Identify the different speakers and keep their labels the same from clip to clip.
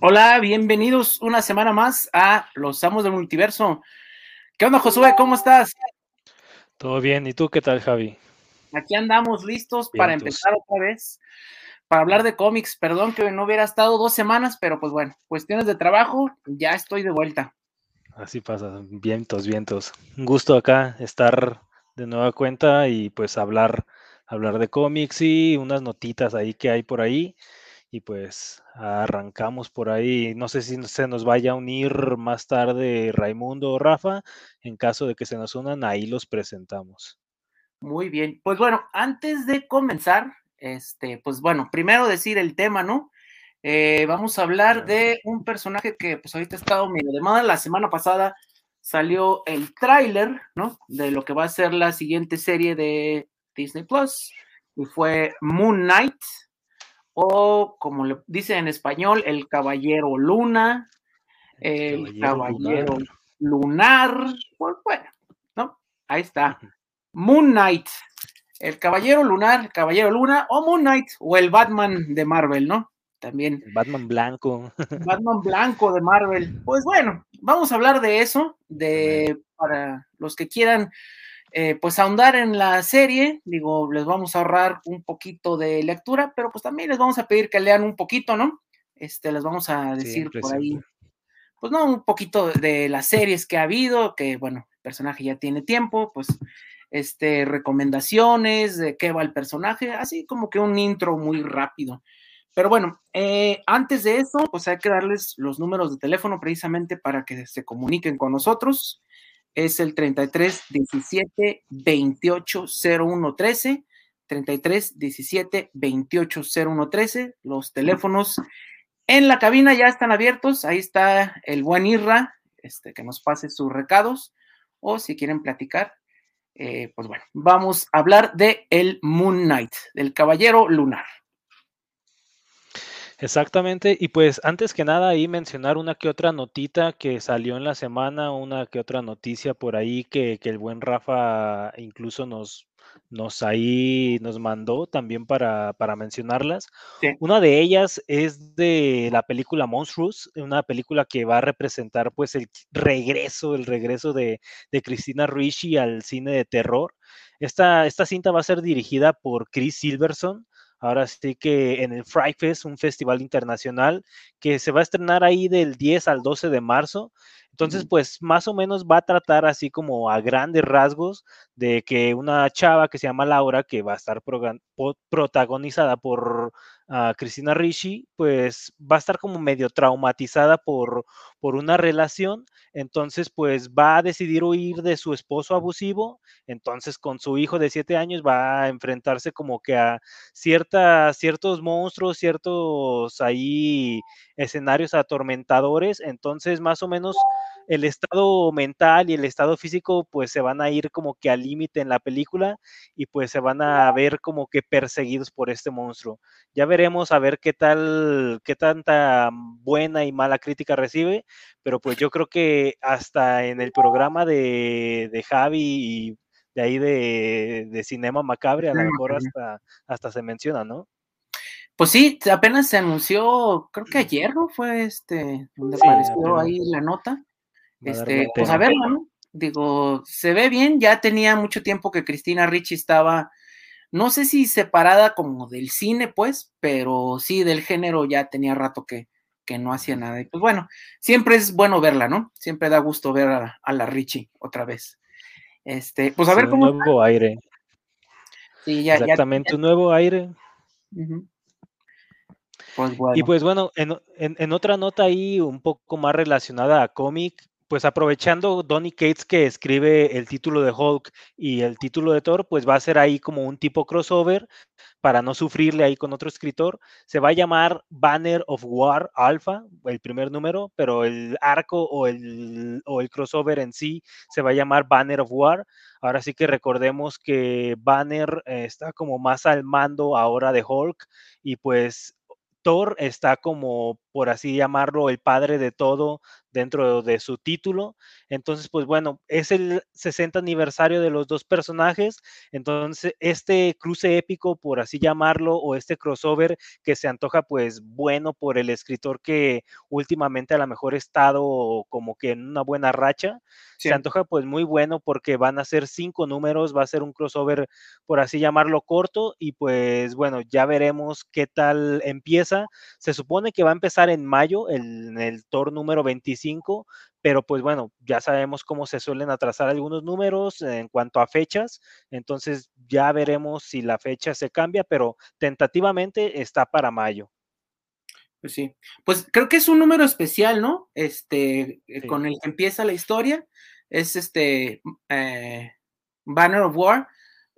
Speaker 1: Hola, bienvenidos una semana más a Los Amos del Multiverso. ¿Qué onda, Josué? ¿Cómo estás?
Speaker 2: Todo bien, ¿y tú qué tal, Javi?
Speaker 1: Aquí andamos listos para empezar otra vez, para hablar de cómics. Perdón que no hubiera estado dos semanas, pero pues bueno, cuestiones de trabajo, ya estoy de vuelta.
Speaker 2: Así pasa, vientos, vientos. Un gusto acá estar de nueva cuenta y pues hablar, hablar de cómics y unas notitas ahí que hay por ahí. Y pues arrancamos por ahí. No sé si se nos vaya a unir más tarde Raimundo o Rafa. En caso de que se nos unan, ahí los presentamos.
Speaker 1: Muy bien. Pues bueno, antes de comenzar, este, pues bueno, primero decir el tema, ¿no? Eh, vamos a hablar de un personaje que pues ahorita ha estado medio de moda. La semana pasada salió el tráiler, ¿no? De lo que va a ser la siguiente serie de Disney Plus. Y fue Moon Knight, o como le dice en español, el Caballero Luna, el Caballero, Lunar. Pues bueno, ¿no? Ahí está. Moon Knight, el Caballero Lunar, el Caballero Luna, o Moon Knight, o el Batman de Marvel, ¿no? También.
Speaker 2: Batman blanco.
Speaker 1: Batman blanco de Marvel. Pues bueno, vamos a hablar de eso, de para los que quieran eh, pues ahondar en la serie, digo, les vamos a ahorrar un poquito de lectura, pero pues también les vamos a pedir que lean un poquito, ¿no? Este, les vamos a decir por ahí, pues no, un poquito de las series que ha habido, que bueno, el personaje ya tiene tiempo, pues este, recomendaciones de qué va el personaje, así como que un intro muy rápido. Pero bueno, eh, antes de eso, pues hay que darles los números de teléfono precisamente para que se comuniquen con nosotros es el 33 17 28 01 13. 33 17 28 01 13. Los teléfonos en la cabina ya están abiertos. Ahí está el buen Irra, este, que nos pase sus recados. O si quieren platicar, eh, pues bueno, vamos a hablar de el Moon Knight, del Caballero Lunar.
Speaker 2: Exactamente, y pues antes que nada ahí mencionar una que otra notita que salió en la semana, una que otra noticia por ahí que, el buen Rafa incluso nos, nos ahí nos mandó también para, para mencionarlas. Una de ellas es de la película Monstrous, una película que va a representar pues el regreso, el regreso de, de Cristina Ricci al cine de terror. Esta, esta cinta va a ser dirigida por Chris Silverson Ahora sí que en el Fry Fest, un festival internacional que se va a estrenar ahí del 10 al 12 de marzo. Entonces, pues más o menos va a tratar así como a grandes rasgos de que una chava que se llama Laura, que va a estar protagonizada por uh, Cristina Ricci, pues va a estar como medio traumatizada por, por una relación. Entonces, pues va a decidir huir de su esposo abusivo. Entonces, con su hijo de siete años va a enfrentarse como que a cierta, ciertos monstruos, ciertos ahí escenarios atormentadores. Entonces, más o menos el estado mental y el estado físico pues se van a ir como que al límite en la película y pues se van a ver como que perseguidos por este monstruo. Ya veremos a ver qué tal, qué tanta buena y mala crítica recibe, pero pues yo creo que hasta en el programa de, de Javi y de ahí de, de Cinema Macabre, a lo mejor hasta, hasta se menciona, ¿no?
Speaker 1: Pues sí, apenas se anunció, creo que ayer, ¿no? Fue este, donde apareció ahí la nota. Este, pues a verlo, ¿no? Digo, se ve bien, ya tenía mucho tiempo que Cristina Ricci estaba, no sé si separada como del cine, pues, pero sí del género ya tenía rato que, que no hacía nada. Y pues bueno, siempre es bueno verla, ¿no? Siempre da gusto ver a, la Ricci otra vez. Este, pues a ver cómo.
Speaker 2: Un nuevo aire. Sí, ya, Exactamente, un nuevo aire. Pues y pues bueno, en, en, otra nota ahí un poco más relacionada a cómic, pues aprovechando Donny Cates que escribe el título de Hulk y el título de Thor, pues va a ser ahí como un tipo crossover para no sufrirle ahí con otro escritor. Se va a llamar Banner of War Alpha, el primer número, pero el arco o el, o el crossover en sí se va a llamar Banner of War. Ahora sí que recordemos que Banner está como más al mando ahora de Hulk y pues Thor está como, por así llamarlo, el padre de todo dentro de su título. Entonces, pues bueno, es el 60 aniversario de los dos personajes. Entonces, este cruce épico, por así llamarlo, o este crossover que se antoja pues bueno por el escritor que últimamente a lo mejor ha estado como que en una buena racha. Se antoja pues muy bueno porque van a ser cinco números, va a ser un crossover, por así llamarlo, corto y pues bueno, ya veremos qué tal empieza. Se supone que va a empezar en mayo, en el Thor número 25, pero pues bueno, ya sabemos cómo se suelen atrasar algunos números en cuanto a fechas, entonces ya veremos si la fecha se cambia, pero tentativamente está para mayo.
Speaker 1: Pues sí, pues creo que es un número especial, ¿no? Este, eh, con el que empieza la historia, es este eh, Banner of War,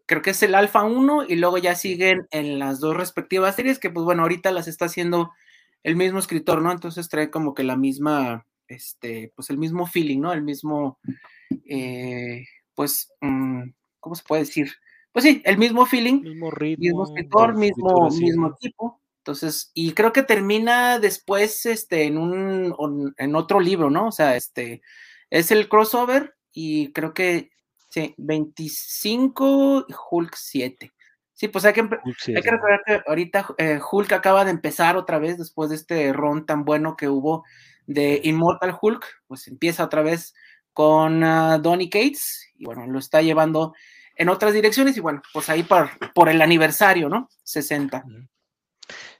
Speaker 1: creo que es el Alpha 1 y luego ya siguen en las dos respectivas series que pues bueno, ahorita las está haciendo el mismo escritor, ¿no? Entonces trae como que la misma, este, pues el mismo feeling, ¿no? El mismo, eh, pues, mm, ¿cómo se puede decir? Pues sí, el mismo feeling,
Speaker 2: mismo ritmo,
Speaker 1: mismo escritor, mismo, mismo tipo. Entonces, y creo que termina después, este, en un, en otro libro, ¿no? O sea, este, es el crossover y creo que, sí, 25 y Hulk 7. Sí, pues hay que, hay que recordar que ahorita eh, Hulk acaba de empezar otra vez después de este ron tan bueno que hubo de Immortal Hulk, pues empieza otra vez con uh, Donny Cates y bueno, lo está llevando en otras direcciones y bueno, pues ahí por, por el aniversario, ¿no? 60.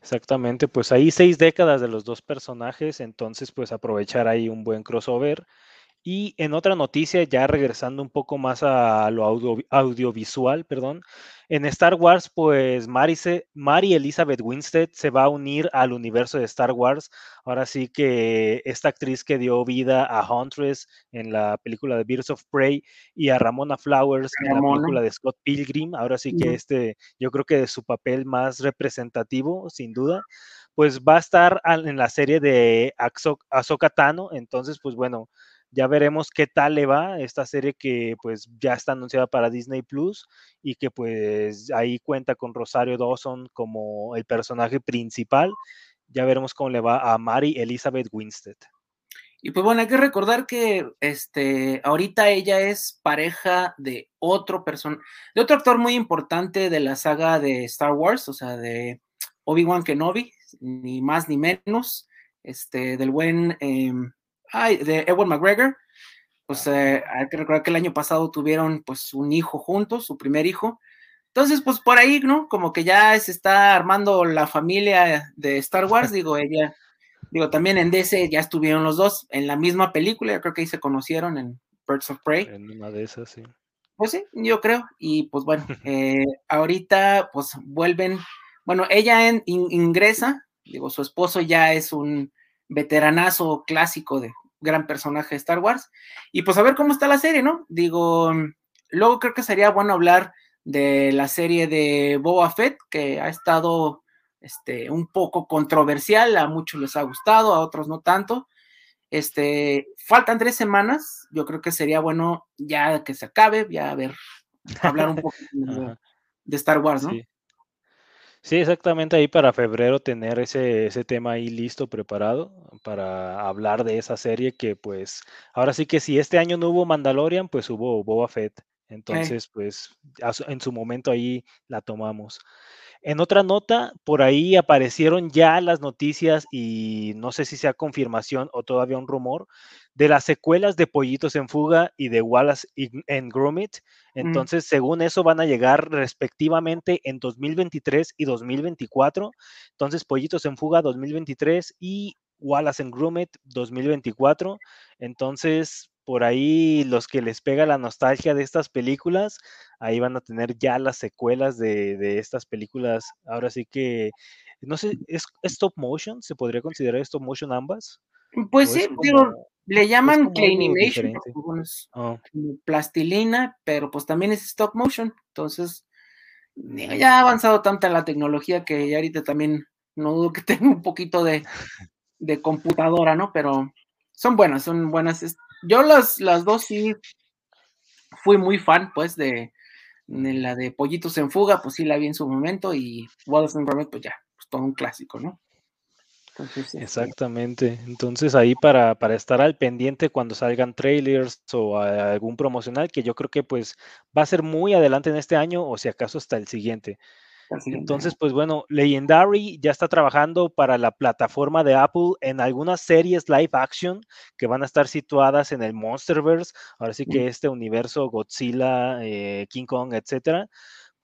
Speaker 2: Exactamente, pues ahí seis décadas de los dos personajes, entonces pues aprovechar ahí un buen crossover y en otra noticia, ya regresando un poco más a lo audiovisual, perdón, en Star Wars, pues Mary, Mary, Elizabeth Winstead se va a unir al universo de Star Wars. Ahora sí que esta actriz que dio vida a Huntress en la película de Birds of Prey y a Ramona Flowers en la película de Scott Pilgrim, ahora sí que este, yo creo que de su papel más representativo, sin duda pues va a estar en la serie de Ahsoka Tano, entonces pues bueno, ya veremos qué tal le va esta serie que pues ya está anunciada para Disney Plus y que pues ahí cuenta con Rosario Dawson como el personaje principal. Ya veremos cómo le va a Mary Elizabeth Winstead.
Speaker 1: Y pues bueno, hay que recordar que este, ahorita ella es pareja de otro person de otro actor muy importante de la saga de Star Wars, o sea, de Obi-Wan Kenobi, ni más ni menos, este, del buen em, ay, de Edward McGregor, pues eh, hay que recordar que el año pasado tuvieron pues un hijo juntos, su primer hijo. Entonces, pues por ahí, ¿no? Como que ya se está armando la familia de Star Wars, digo, ella, digo, también en DC ya estuvieron los dos en la misma película, yo creo que ahí se conocieron en Birds of Prey.
Speaker 2: En una de esas, sí.
Speaker 1: Pues sí, yo creo, y pues bueno, eh, ahorita pues vuelven, bueno, ella ingresa, digo, su esposo ya es un veteranazo clásico de gran personaje de Star Wars. Y pues a ver cómo está la serie, ¿no? Digo, luego creo que sería bueno hablar de la serie de Boba Fett, que ha estado este, un poco controversial, a muchos les ha gustado, a otros no tanto. Este, faltan tres semanas, yo creo que sería bueno ya que se acabe, ya a ver, hablar un poco de, Star Wars, ¿no?
Speaker 2: Sí, exactamente ahí para febrero tener ese, ese tema ahí listo, preparado para hablar de esa serie que pues ahora sí que si este año no hubo Mandalorian, pues hubo Boba Fett. Entonces, pues en su momento ahí la tomamos. En otra nota, por ahí aparecieron ya las noticias y no sé si sea confirmación o todavía un rumor de las secuelas de Pollitos en Fuga y de Wallace en Gromit. Entonces, según eso, van a llegar respectivamente en 2023 y 2024. Entonces, Pollitos en Fuga 2023 y Wallace en Gromit 2024. Entonces, por ahí los que les pega la nostalgia de estas películas, ahí van a tener ya las secuelas de, estas películas. Ahora sí que, no sé, ¿es, stop motion? ¿Se podría considerar stop motion ambas?
Speaker 1: Pues sí, digo, le llaman Claymation, oh. plastilina, pero pues también es stop motion. Entonces, ya ha avanzado tanta la tecnología que ya ahorita también no dudo que tenga un poquito de, de computadora, ¿no? Pero son buenas, son buenas. Yo las, las dos sí fui muy fan, pues, de, la de Pollitos en Fuga, pues sí la vi en su momento, y Wallace and Gromit, pues ya, pues todo un clásico, ¿no?
Speaker 2: Exactamente. Entonces ahí para, para, estar al pendiente cuando salgan trailers o algún promocional, que yo creo que pues va a ser muy adelante en este año o si acaso hasta el siguiente. Entonces, pues bueno, Legendary ya está trabajando para la plataforma de Apple en algunas series live action que van a estar situadas en el Monsterverse, ahora sí que este universo Godzilla, eh, King Kong, etcétera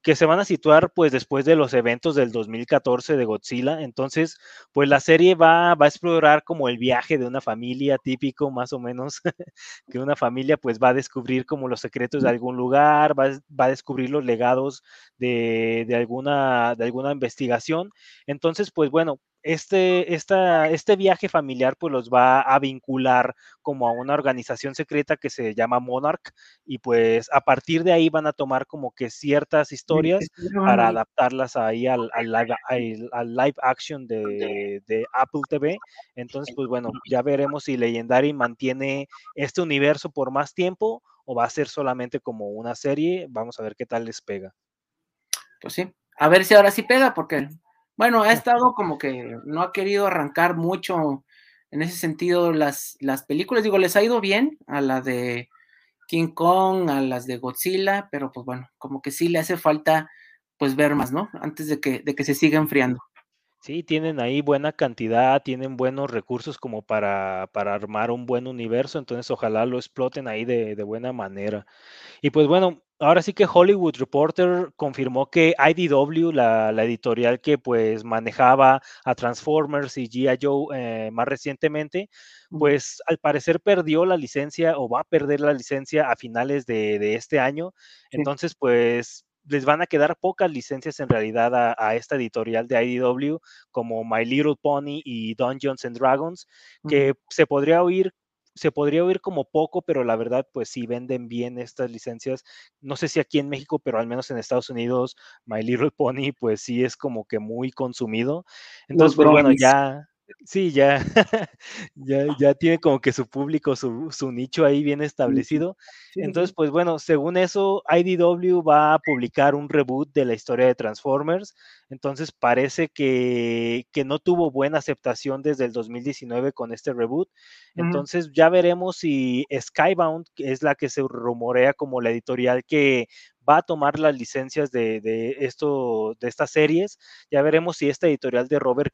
Speaker 2: que se van a situar pues después de los eventos del 2014 de Godzilla. Entonces, pues la serie va, va a explorar como el viaje de una familia típico, más o menos, que una familia pues va a descubrir como los secretos de algún lugar, va, va a descubrir los legados de, de, alguna, de alguna investigación. Entonces, pues bueno, este, esta, este viaje familiar pues los va a vincular como a una organización secreta que se llama Monarch y pues a partir de ahí van a tomar como que ciertas historias para adaptarlas ahí al, al, live, action de, de, Apple TV. Entonces pues bueno, ya veremos si Legendary mantiene este universo por más tiempo o va a ser solamente como una serie. Vamos a ver qué tal les pega.
Speaker 1: Pues sí, a ver si ahora sí pega porque bueno, ha estado como que no ha querido arrancar mucho en ese sentido las, las películas. Digo, les ha ido bien a la de King Kong, a las de Godzilla, pero pues bueno, como que sí le hace falta pues ver más, ¿no? Antes de que, de que se siga enfriando.
Speaker 2: Sí, tienen ahí buena cantidad, tienen buenos recursos como para, para armar un buen universo, entonces ojalá lo exploten ahí de, de buena manera. Y pues bueno, ahora sí que Hollywood Reporter confirmó que IDW, la, editorial que pues manejaba a Transformers y G.I. Joe eh, más recientemente, pues al parecer perdió la licencia o va a perder la licencia a finales de, este año. Entonces, pues les van a quedar pocas licencias en realidad a, esta editorial de IDW como My Little Pony y Dungeons and Dragons, que se podría oír se podría oír como poco, pero la verdad, pues sí venden bien estas licencias. No sé si aquí en México, pero al menos en Estados Unidos, My Little Pony, pues sí es como que muy consumido. Entonces, pues bueno, ya, Sí, ya, ya, ya tiene como que su público, su, su nicho ahí bien establecido. Entonces, pues bueno, según eso, IDW va a publicar un reboot de la historia de Transformers. Entonces, parece que, que no tuvo buena aceptación desde el 2019 con este reboot. Entonces, ya veremos si Skybound, que es la que se rumorea como la editorial que va a tomar las licencias de, esto, de estas series. Ya veremos si esta editorial de Robert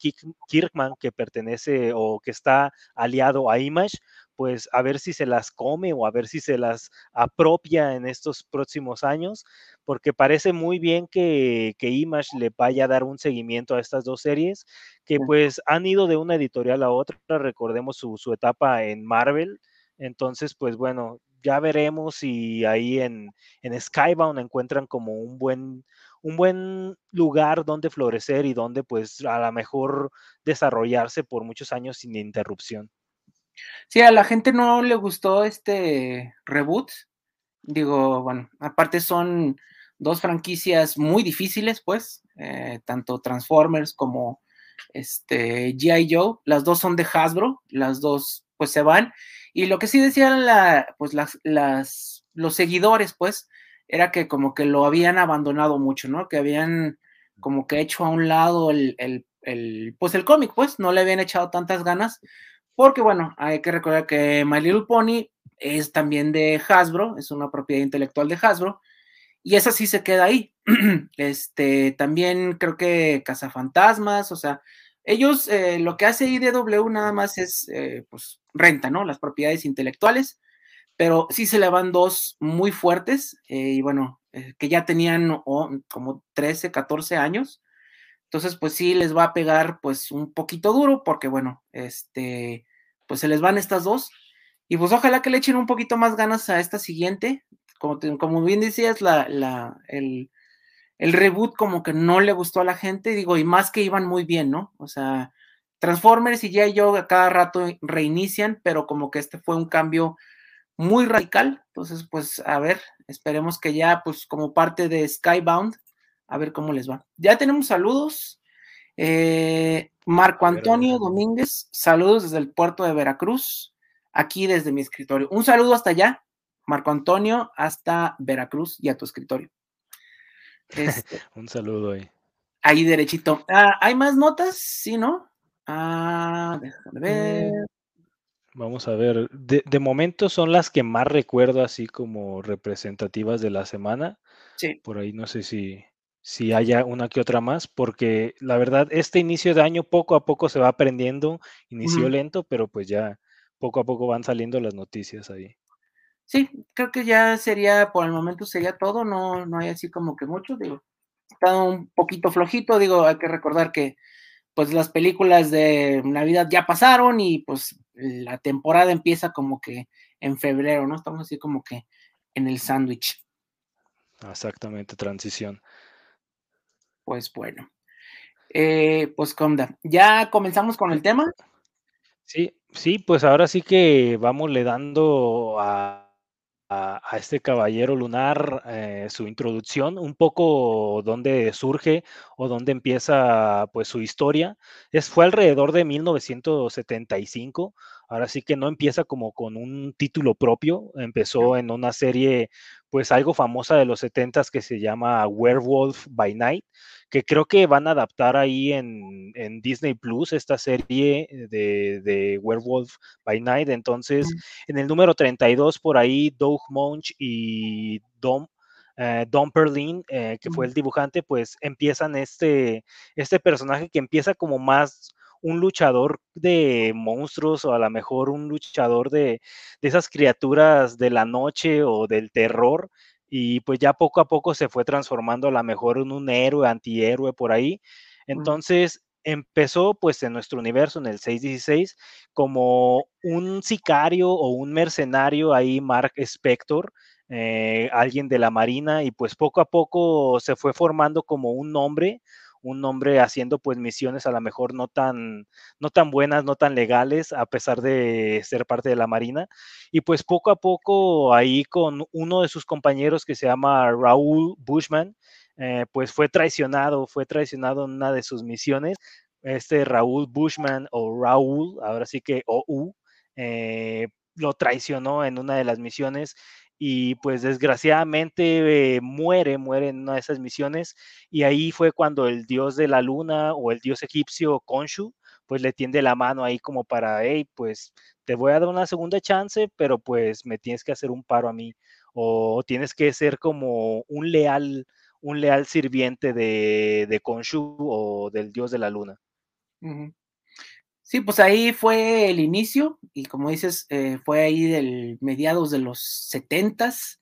Speaker 2: Kirkman, que pertenece o que está aliado a Image, pues a ver si se las come o a ver si se las apropia en estos próximos años, porque parece muy bien que, que Image le vaya a dar un seguimiento a estas dos series, que pues han ido de una editorial a otra, recordemos su, su etapa en Marvel, entonces, pues bueno, ya veremos si ahí en, en Skybound encuentran como un buen, un buen lugar donde florecer y donde pues a lo mejor desarrollarse por muchos años sin interrupción.
Speaker 1: Sí, a la gente no le gustó este reboot. Digo, bueno, aparte son dos franquicias muy difíciles, pues, eh, tanto Transformers como este GI Joe, las dos son de Hasbro, las dos pues se van y lo que sí decían la, pues las, los seguidores, pues, era que como que lo habían abandonado mucho, ¿no? Que habían como que hecho a un lado el, el, el pues el cómic, pues, no le habían echado tantas ganas, porque bueno, hay que recordar que My Little Pony es también de Hasbro, es una propiedad intelectual de Hasbro, y esa sí se queda ahí. Este, también creo que Cazafantasmas, o sea, ellos eh, lo que hace IDW nada más es, eh, pues, renta, ¿no? Las propiedades intelectuales, pero sí se le van dos muy fuertes eh, y bueno, que ya tenían como 13, 14 años. Entonces, pues sí les va a pegar pues un poquito duro porque bueno, este, pues se les van estas dos. Y pues ojalá que le echen un poquito más ganas a esta siguiente. Como, como bien decías, la, la, el, el reboot como que no le gustó a la gente, digo, y más que iban muy bien, ¿no? O sea, Transformers y ya yo a cada rato reinician, pero como que este fue un cambio muy radical. Entonces, pues a ver, esperemos que ya, pues como parte de Skybound, a ver cómo les va. Ya tenemos saludos. Eh, Marco Antonio Domínguez, saludos desde el puerto de Veracruz, aquí desde mi escritorio. Un saludo hasta allá, Marco Antonio, hasta Veracruz y a tu escritorio.
Speaker 2: Este, Un saludo ahí.
Speaker 1: Ahí derechito. Ah, ¿Hay más notas? Sí, ¿no? Ah, déjame ver.
Speaker 2: Mm, vamos a ver. De, de, momento son las que más recuerdo así como representativas de la semana.
Speaker 1: Sí.
Speaker 2: Por ahí no sé si, si haya una que otra más, porque la verdad, este inicio de año poco a poco se va aprendiendo, inició lento, pero pues ya poco a poco van saliendo las noticias ahí.
Speaker 1: Sí, creo que ya sería, por el momento sería todo, no, no hay así como que mucho, digo, está un poquito flojito, digo, hay que recordar que pues las películas de Navidad ya pasaron y pues la temporada empieza como que en febrero, ¿no? Estamos así como que en el sándwich.
Speaker 2: Exactamente, transición.
Speaker 1: Pues bueno. Eh, pues Conda, ¿ya comenzamos con el tema?
Speaker 2: Sí, sí, pues ahora sí que vamos le dando a, a, este caballero lunar eh, su introducción, un poco dónde surge o dónde empieza pues su historia. Es, fue alrededor de 1975, ahora sí que no empieza como con un título propio, empezó en una serie pues algo famosa de los 70 que se llama Werewolf by Night, que creo que van a adaptar ahí en, Disney Plus esta serie de, de, Werewolf by Night. Entonces, en el número 32 por ahí, Doug Munch y Dom, eh, Don Perlin, eh, que fue el dibujante, pues empiezan este, este personaje que empieza como más un luchador de monstruos o a lo mejor un luchador de, de esas criaturas de la noche o del terror y pues ya poco a poco se fue transformando a lo mejor en un héroe, antihéroe por ahí. Entonces empezó pues en nuestro universo, en el 616, como un sicario o un mercenario ahí, Mark Spector, eh, alguien de la Marina, y pues poco a poco se fue formando como un nombre, un hombre haciendo pues misiones a lo mejor no tan, no tan buenas, no tan legales, a pesar de ser parte de la Marina. Y pues poco a poco ahí con uno de sus compañeros que se llama Raúl Bushman, eh, pues fue traicionado, fue traicionado en una de sus misiones. Este Raúl Bushman o Raúl, ahora sí que OU, eh, lo traicionó en una de las misiones y pues desgraciadamente eh, muere, muere en una de esas misiones y ahí fue cuando el dios de la luna o el dios egipcio Khonshu pues le tiende la mano ahí como para, hey, pues te voy a dar una segunda chance, pero pues me tienes que hacer un paro a mí o tienes que ser como un leal, un leal sirviente de, de Khonshu o del dios de la luna.
Speaker 1: Sí, pues ahí fue el inicio y como dices, eh, fue ahí del mediados de los setentas.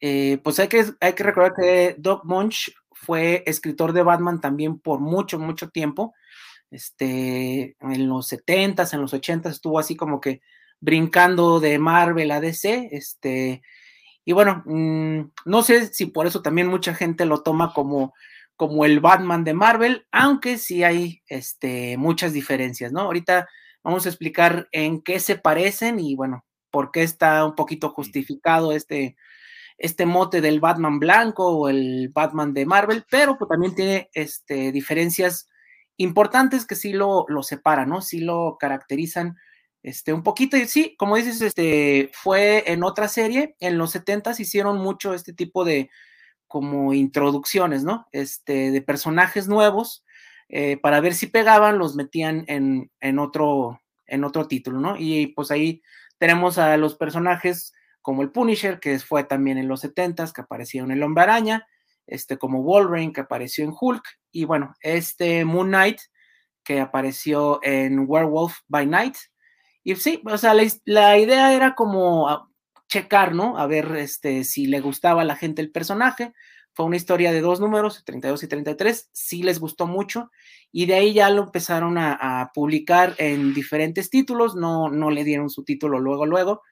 Speaker 1: Eh, pues hay que, hay que recordar que Doc Munch fue escritor de Batman también por mucho, mucho tiempo. Este, en los setentas, en los ochentas estuvo así como que brincando de Marvel a DC. Este, y bueno, mm, no sé si por eso también mucha gente lo toma como como el Batman de Marvel, aunque sí hay este, muchas diferencias, ¿no? Ahorita vamos a explicar en qué se parecen y bueno, por qué está un poquito justificado este, este mote del Batman blanco o el Batman de Marvel, pero pues también tiene este, diferencias importantes que sí lo, lo separan, ¿no? Sí lo caracterizan este, un poquito. Y sí, como dices, este, fue en otra serie, en los 70 hicieron mucho este tipo de, como introducciones, ¿no? Este, de personajes nuevos, eh, para ver si pegaban, los metían en, en, otro, en otro título, ¿no? Y pues ahí tenemos a los personajes como el Punisher, que fue también en los 70s, que apareció en el Hombre Araña, este, como Wolverine, que apareció en Hulk, y bueno, este Moon Knight, que apareció en Werewolf by Night. Y sí, o sea, la, la idea era como checar, ¿no? A ver este, si le gustaba a la gente el personaje. Fue una historia de dos números, 32 y 33, sí les gustó mucho y de ahí ya lo empezaron a, publicar en diferentes títulos, no, no le dieron su título luego, luego.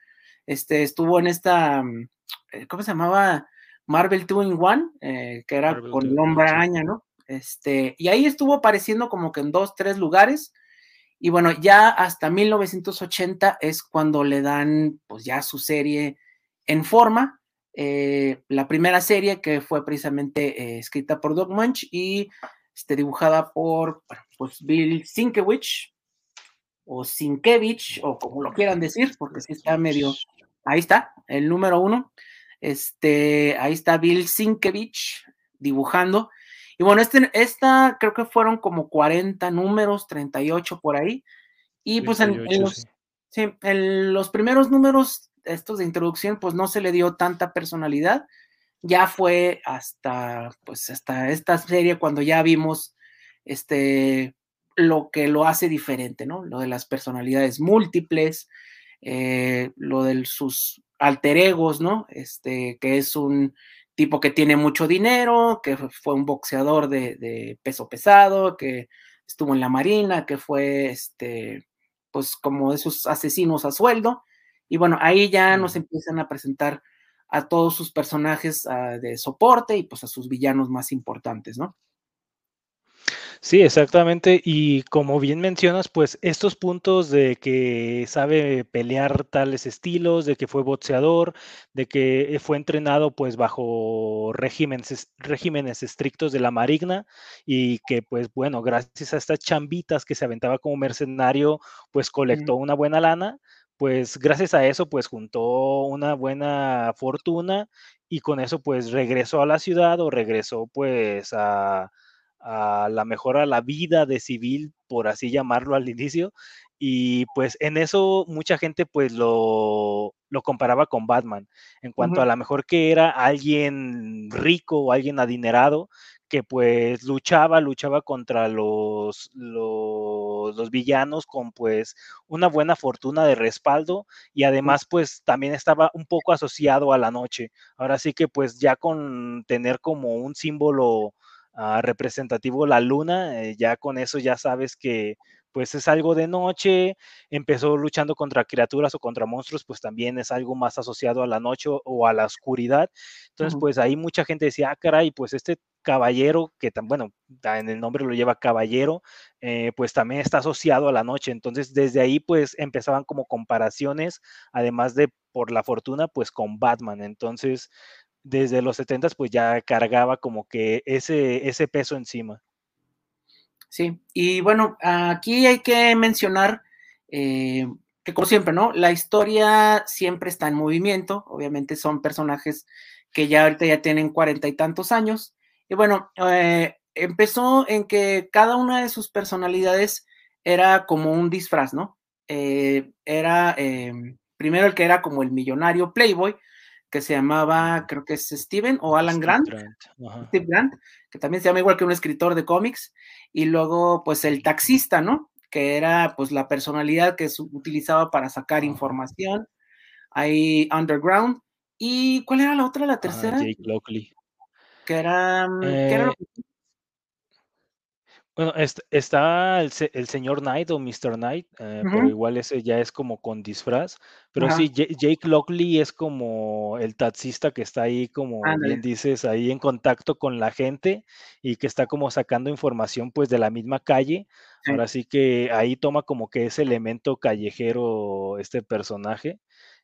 Speaker 1: Este, estuvo en esta, mm, eh, ¿cómo se llamaba? Marvel 2 in 1, eh, que era con el hombre araña, ¿no? Este, y ahí estuvo apareciendo como que en dos, tres lugares. Y bueno, ya hasta 1980 es cuando le dan pues ya su serie en forma. Eh, la primera serie que fue precisamente eh, escrita por Doug Munch y este, dibujada por pues Bill Sienkiewicz o Sienkiewicz o como lo quieran decir, porque sí está medio... Ahí está, el número uno. Este, ahí está Bill Sienkiewicz dibujando Y bueno, este, esta creo que fueron como 40 números, 38 por ahí. Y pues en, los, en los primeros números, estos de introducción, pues no se le dio tanta personalidad. Ya fue hasta, pues hasta esta serie cuando ya vimos este, lo que lo hace diferente, ¿no? Lo de las personalidades múltiples, eh, lo de sus alter egos, ¿no? Este, que es un tipo que tiene mucho dinero, que fue un boxeador de, peso pesado, que estuvo en la marina, que fue, este, pues como esos asesinos a sueldo. Y bueno, ahí ya nos empiezan a presentar a todos sus personajes ah, de soporte y pues a sus villanos más importantes, ¿no?
Speaker 2: Sí, exactamente. Y como bien mencionas, pues estos puntos de que sabe pelear tales estilos, de que fue boxeador, de que fue entrenado pues bajo regímenes, regímenes estrictos de la marigna y que pues bueno, gracias a estas chambitas que se aventaba como mercenario, pues colectó una buena lana, pues gracias a eso pues juntó una buena fortuna y con eso pues regresó a la ciudad o regresó pues a a la mejor a la vida de civil, por así llamarlo al inicio, y pues en eso mucha gente pues lo, lo comparaba con Batman, en cuanto a la mejor que era alguien rico o alguien adinerado que pues luchaba, luchaba contra los, los, los, villanos con pues una buena fortuna de respaldo y además pues también estaba un poco asociado a la noche. Ahora sí que pues ya con tener como un símbolo Ah, representativo la luna, eh, ya con eso ya sabes que pues es algo de noche, empezó luchando contra criaturas o contra monstruos, pues también es algo más asociado a la noche o a la oscuridad. Entonces, pues ahí mucha gente decía, ah, caray, pues este caballero, que tan, bueno, en el nombre lo lleva caballero, eh, pues también está asociado a la noche. Entonces, desde ahí, pues empezaban como comparaciones, además de por la fortuna, pues con Batman. Entonces, desde los 70 pues ya cargaba como que ese, ese peso encima.
Speaker 1: Sí, y bueno, aquí hay que mencionar eh, que como siempre, ¿no? La historia siempre está en movimiento, obviamente son personajes que ya ahorita ya tienen cuarenta y tantos años, y bueno, eh, empezó en que cada una de sus personalidades era como un disfraz, ¿no? Eh, era primero el que era como el millonario Playboy, que se llamaba, creo que es Steven o Alan Grant, Steve Grant, que también se llama igual que un escritor de cómics, y luego pues el taxista, ¿no? Que era pues la personalidad que se utilizaba para sacar información, ahí Underground, y ¿cuál era la otra, la tercera?
Speaker 2: Jake Lockley.
Speaker 1: Que era, mm, ¿qué era lo
Speaker 2: eh, que bueno, está el, señor Knight o Mr. Knight, eh, pero igual ese ya es como con disfraz. Pero sí, Jake Lockley es como el taxista que está ahí, como bien dices, ahí en contacto con la gente y que está como sacando información pues de la misma calle. Ahora sí que ahí toma como que ese elemento callejero este personaje.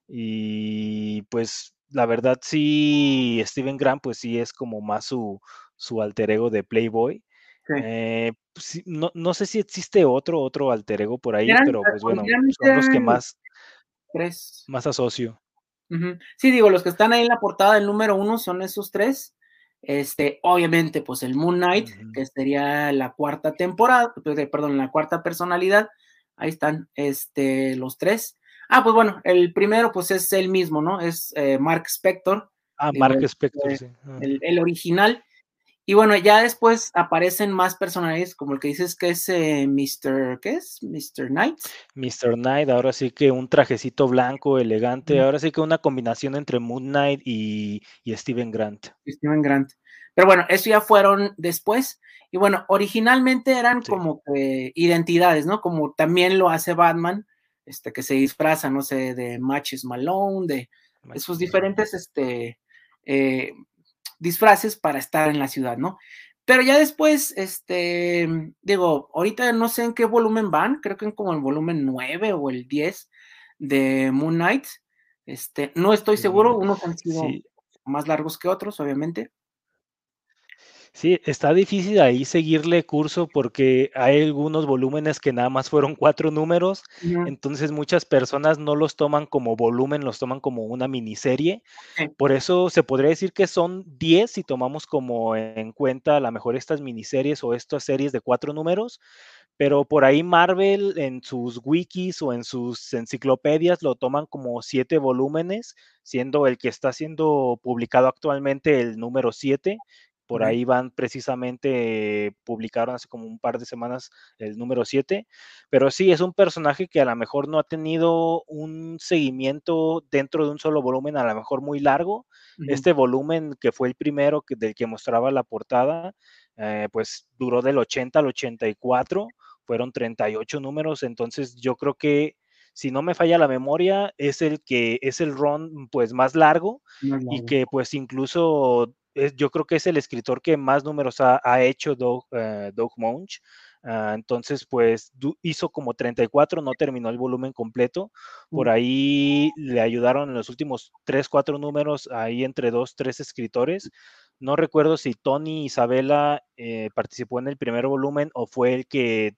Speaker 2: Y pues la verdad sí, Steven Grant pues sí es como más su, su alter ego de Playboy. Eh, pues no, sé si existe otro, otro alter ego por ahí, pero pues bueno, son los que más,
Speaker 1: tres.
Speaker 2: más asocio.
Speaker 1: Sí, digo, los que están ahí en la portada del número uno son esos tres. Este, obviamente, pues el Moon Knight, que sería la cuarta temporada, pues, perdón, la cuarta personalidad. Ahí están, este, los tres. Ah, pues bueno, el primero, pues es el mismo, ¿no? Es eh, Mark Spector.
Speaker 2: Ah, Mark Spector, sí.
Speaker 1: El, el, original. Y bueno, ya después aparecen más personajes, como el que dices que es eh, Mr. ¿Qué es? Mr. Knight.
Speaker 2: Mr. Knight, ahora sí que un trajecito blanco, elegante, ahora sí que una combinación entre Moon Knight y, Steven Grant.
Speaker 1: Steven Grant. Pero bueno, eso ya fueron después. Y bueno, originalmente eran como que identidades, ¿no? Como también lo hace Batman, este, que se disfraza, no sé, de Matches Malone, de esos diferentes, este, eh, disfraces para estar en la ciudad, ¿no? Pero ya después, este, digo, ahorita no sé en qué volumen van, creo que en como el volumen 9 o el 10 de Moon Knight. Este, no estoy seguro, unos han sido más largos que otros, obviamente.
Speaker 2: Sí, está difícil ahí seguirle curso porque hay algunos volúmenes que nada más fueron cuatro números, entonces muchas personas no los toman como volumen, los toman como una miniserie. Por eso se podría decir que son 10 si tomamos como en cuenta a lo mejor estas miniseries o estas series de cuatro números, pero por ahí Marvel en sus wikis o en sus enciclopedias lo toman como siete volúmenes, siendo el que está siendo publicado actualmente el número 7. Por ahí van precisamente, publicaron hace como un par de semanas el número 7. Pero sí, es un personaje que a lo mejor no ha tenido un seguimiento dentro de un solo volumen, a lo mejor muy largo. Este volumen que fue el primero que, del que mostraba la portada, eh, pues duró del 80 al 84 fueron 38 números, entonces yo creo que si no me falla la memoria, es el que es el run pues más largo, y que pues incluso yo creo que es el escritor que más números ha, hecho Doug, uh, Munch. Ah, entonces, pues hizo como 34, no terminó el volumen completo. Por ahí le ayudaron en los últimos 3, 4 números, ahí entre dos, tres escritores. No recuerdo si Tony Isabela eh, participó en el primer volumen o fue el que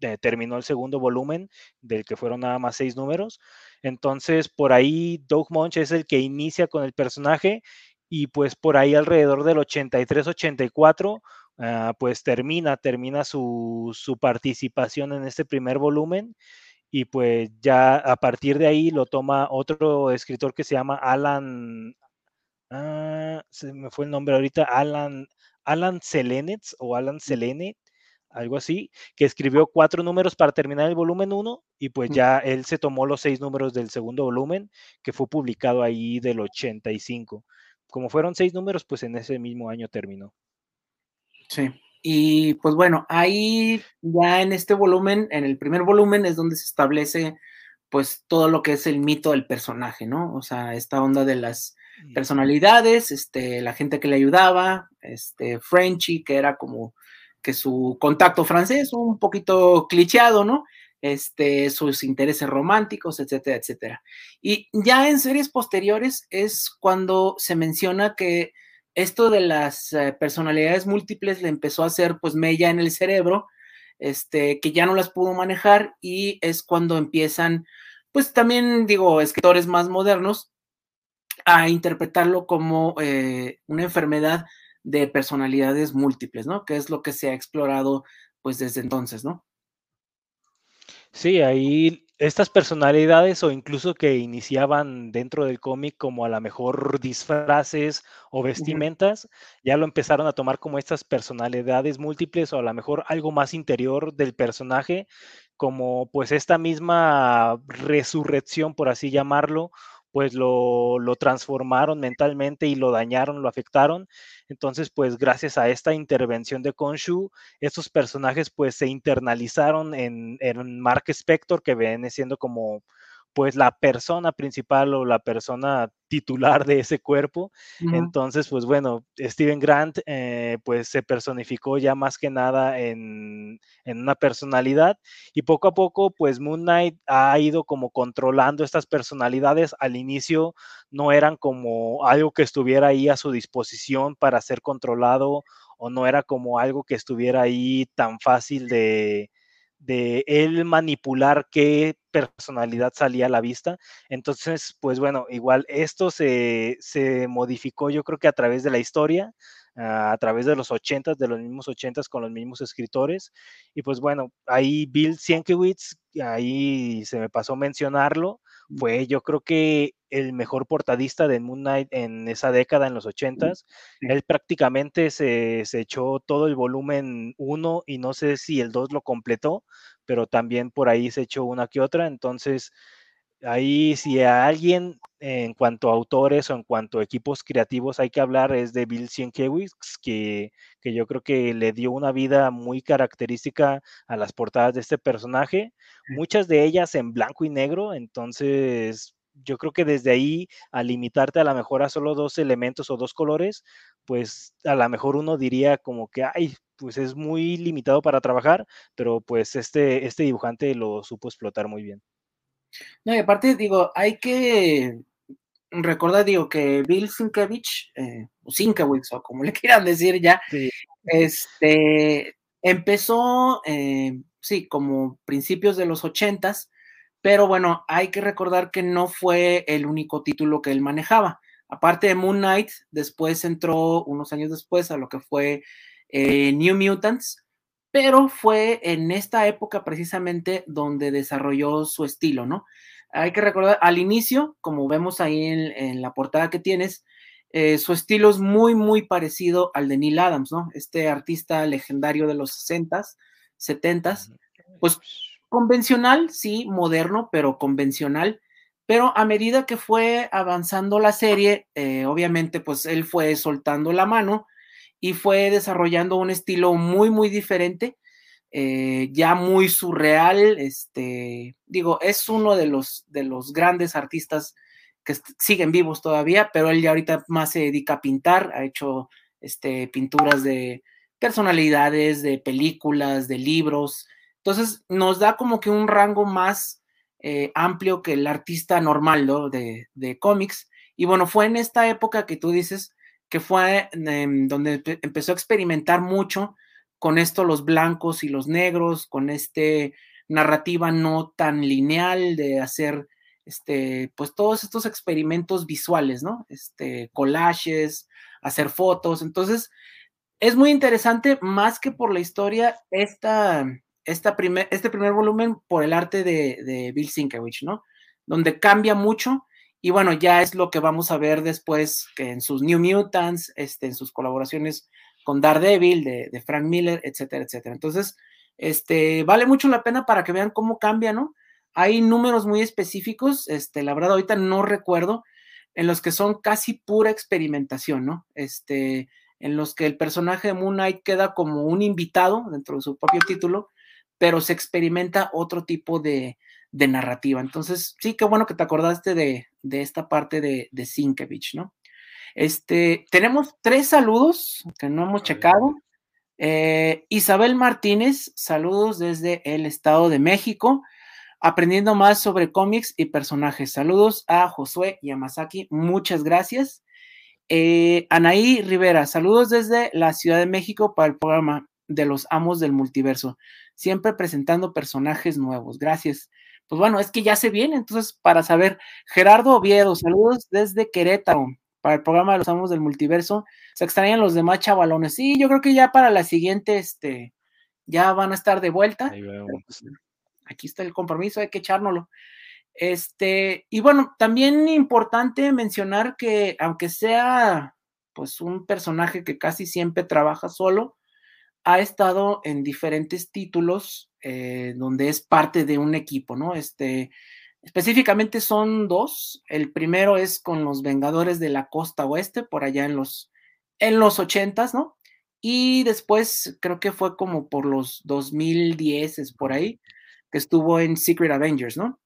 Speaker 2: eh, terminó el segundo volumen, del que fueron nada más seis números. Entonces, por ahí Doug Munch es el que inicia con el personaje y pues por ahí alrededor del 83-84, ah, pues termina, termina su, participación en este primer volumen y pues ya a partir de ahí lo toma otro escritor que se llama Alan, ah, se me fue el nombre ahorita, Alan, Alan Selenetz o Alan Selenet, algo así, que escribió cuatro números para terminar el volumen 1 y pues ya él se tomó los seis números del segundo volumen que fue publicado ahí del 85. Como fueron seis números, pues en ese mismo año terminó.
Speaker 1: Sí. Y pues bueno, ahí ya en este volumen, en el primer volumen es donde se establece pues todo lo que es el mito del personaje, ¿no? O sea, esta onda de las personalidades, este, la gente que le ayudaba, este, Frenchy, que era como que su contacto francés, un poquito clicheado, ¿no? Este, sus intereses románticos, etcétera, etcétera. Y ya en series posteriores es cuando se menciona que esto de las eh, personalidades múltiples le empezó a hacer pues mella en el cerebro, este, que ya no las pudo manejar y es cuando empiezan, pues también digo, escritores más modernos a interpretarlo como eh, una enfermedad de personalidades múltiples, ¿no? Que es lo que se ha explorado pues desde entonces, ¿no?
Speaker 2: Sí, ahí estas personalidades o incluso que iniciaban dentro del cómic como a lo mejor disfraces o vestimentas, ya lo empezaron a tomar como estas personalidades múltiples o a lo mejor algo más interior del personaje, como pues esta misma resurrección, por así llamarlo, pues lo, transformaron mentalmente y lo dañaron, lo afectaron. Entonces, pues gracias a esta intervención de Konshu, estos personajes pues se internalizaron en, en Mark Spector, que viene siendo como pues la persona principal o la persona titular de ese cuerpo. Entonces, pues bueno, Steven Grant eh, pues se personificó ya más que nada en, en, una personalidad y poco a poco pues Moon Knight ha ido como controlando estas personalidades. Al inicio no eran como algo que estuviera ahí a su disposición para ser controlado o no era como algo que estuviera ahí tan fácil de, de él manipular qué personalidad salía a la vista. Entonces, pues bueno, igual esto se, se modificó yo creo que a través de la historia, a través de los ochentas, de los mismos ochentas con los mismos escritores. Y pues bueno, ahí Bill Sienkiewicz, ahí se me pasó mencionarlo, fue yo creo que el mejor portadista de Moon Knight en esa década, en los ochentas. Él prácticamente se, se, echó todo el volumen 1 y no sé si el 2 lo completó, pero también por ahí se echó una que otra. Entonces, ahí si a alguien en cuanto a autores o en cuanto a equipos creativos hay que hablar es de Bill Sienkiewicz, que, que yo creo que le dio una vida muy característica a las portadas de este personaje, muchas de ellas en blanco y negro, entonces yo creo que desde ahí, al limitarte a lo mejor a solo dos elementos o dos colores, pues a lo mejor uno diría como que, ay, pues es muy limitado para trabajar, pero pues este, este dibujante lo supo explotar muy bien.
Speaker 1: No, y aparte digo, hay que recordar, digo, que Bill Sienkiewicz, eh, o Sienkiewicz, o como le quieran decir ya, este, empezó, eh, sí, como principios de los ochentas, pero bueno, hay que recordar que no fue el único título que él manejaba. Aparte de Moon Knight, después entró unos años después a lo que fue eh, New Mutants, pero fue en esta época precisamente donde desarrolló su estilo, ¿no? Hay que recordar, al inicio, como vemos ahí en, la portada que tienes, eh, su estilo es muy, muy parecido al de Neil Adams, ¿no? Este artista legendario de los 60s, 70s, pues convencional, sí, moderno, pero convencional. Pero a medida que fue avanzando la serie, eh, obviamente, pues él fue soltando la mano y fue desarrollando un estilo muy, muy diferente, eh, ya muy surreal. Este, digo, es uno de los, de los grandes artistas que siguen vivos todavía, pero él ya ahorita más se dedica a pintar, ha hecho este, pinturas de personalidades, de películas, de libros. Entonces, nos da como que un rango más eh, amplio que el artista normal ¿no? de, de cómics. Y bueno, fue en esta época que tú dices, que fue em, donde empezó a experimentar mucho con esto los blancos y los negros, con este narrativa no tan lineal de hacer este, pues todos estos experimentos visuales, ¿no? Este, collages, hacer fotos. Entonces, es muy interesante, más que por la historia, esta, esta primer, este primer volumen por el arte de, de Bill Sienkiewicz, ¿no? Donde cambia mucho y bueno, ya es lo que vamos a ver después que en sus New Mutants, este, en sus colaboraciones con Daredevil, de, Frank Miller, etcétera, etcétera. Entonces, este, vale mucho la pena para que vean cómo cambia, ¿no? Hay números muy específicos, este, la verdad ahorita no recuerdo, en los que son casi pura experimentación, ¿no? Este, en los que el personaje de Moon Knight queda como un invitado dentro de su propio título, pero se experimenta otro tipo de, de narrativa. Entonces, sí, qué bueno que te acordaste de, esta parte de, de Sinkevich, ¿no? Este, tenemos tres saludos que no hemos checado. Eh, Isabel Martínez, saludos desde el Estado de México, aprendiendo más sobre cómics y personajes. Saludos a Josué y a Masaki, muchas gracias. Eh, Anaí Rivera, saludos desde la Ciudad de México para el programa de los Amos del Multiverso, siempre presentando personajes nuevos. Gracias pues bueno, es que ya se viene, entonces para saber, Gerardo Oviedo, saludos desde Querétaro para el programa de los Amos del Multiverso. Se extrañan los demás chavalones. Sí, yo creo que ya para la siguiente, este, ya van a estar de vuelta. Pues, aquí está el compromiso, hay que echárnoslo. Este, y bueno, también importante mencionar que aunque sea pues un personaje que casi siempre trabaja solo, ha estado en diferentes títulos eh, donde es parte de un equipo, ¿no? Este, específicamente son dos. El primero es con los Vengadores de la Costa Oeste, por allá en los, en los 80 ¿no? Y después creo que fue como por los 2010, es por ahí, que estuvo en Secret Avengers, ¿no?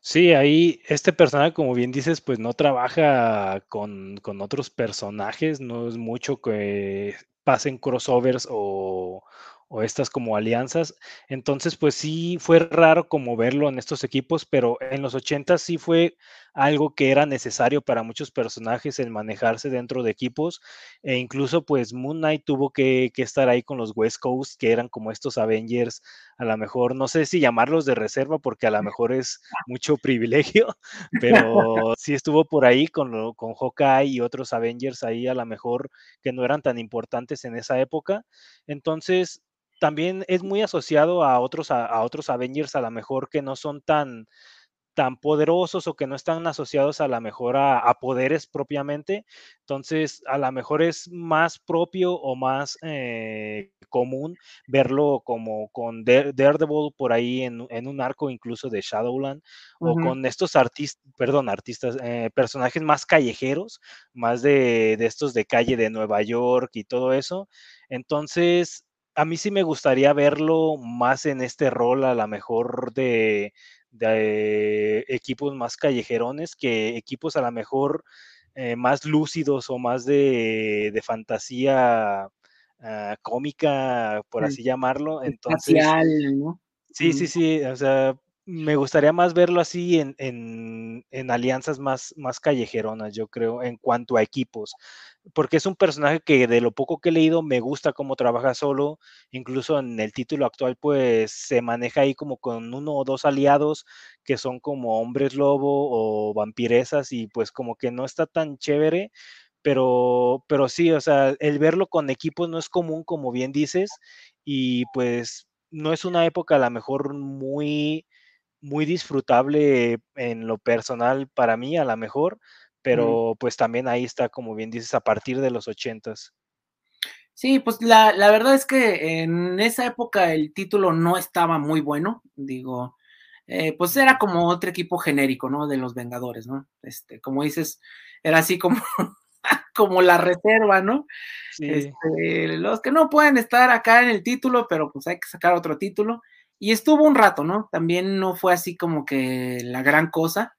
Speaker 2: Sí, ahí este personaje, como bien dices, pues no trabaja con, con otros personajes, no es mucho que pasen crossovers o, o estas como alianzas. Entonces, pues sí fue raro como verlo en estos equipos, pero en los 80 sí fue algo que era necesario para muchos personajes el manejarse dentro de equipos e incluso pues Moon Knight tuvo que, estar ahí con los West Coast, que eran como estos Avengers, a lo mejor, no sé si llamarlos de reserva porque a lo mejor es mucho privilegio, pero sí estuvo por ahí con, con Hawkeye y otros Avengers ahí a lo mejor que no eran tan importantes en esa época. Entonces, también es muy asociado a otros, a, otros Avengers a lo mejor que no son tan, tan poderosos o que no están asociados a la mejor a, poderes propiamente. Entonces, a lo mejor es más propio o más eh, común verlo como con Daredevil por ahí en, un arco incluso de Shadowland o con estos artistas, perdón, artistas, eh, personajes más callejeros, más de, de estos de calle de Nueva York y todo eso. Entonces, a mí sí me gustaría verlo más en este rol, a lo mejor de, equipos más callejerones que equipos a lo mejor eh, más lúcidos o más de, fantasía ah, cómica, por así llamarlo. Entonces,
Speaker 1: ¿no?
Speaker 2: Sí, sí, sí, o sea, me gustaría más verlo así en, en, alianzas más, más callejeronas, yo creo, en cuanto a equipos, porque es un personaje que de lo poco que he leído me gusta cómo trabaja solo, incluso en el título actual pues se maneja ahí como con uno o dos aliados que son como hombres lobo o vampiresas y pues como que no está tan chévere, pero, pero sí, o sea, el verlo con equipos no es común, como bien dices, y pues no es una época a lo mejor muy muy disfrutable en lo personal para mí, a lo mejor, pero pues también ahí está, como bien dices, a partir de los ochentas.
Speaker 1: Sí, pues la, la, verdad es que en esa época el título no estaba muy bueno, digo, eh, pues era como otro equipo genérico, ¿no? De los Vengadores, ¿no? Este, como dices, era así como, como la reserva, ¿no? Sí. Este, los que no pueden estar acá en el título, pero pues hay que sacar otro título. Y estuvo un rato, ¿no? También no fue así como que la gran cosa.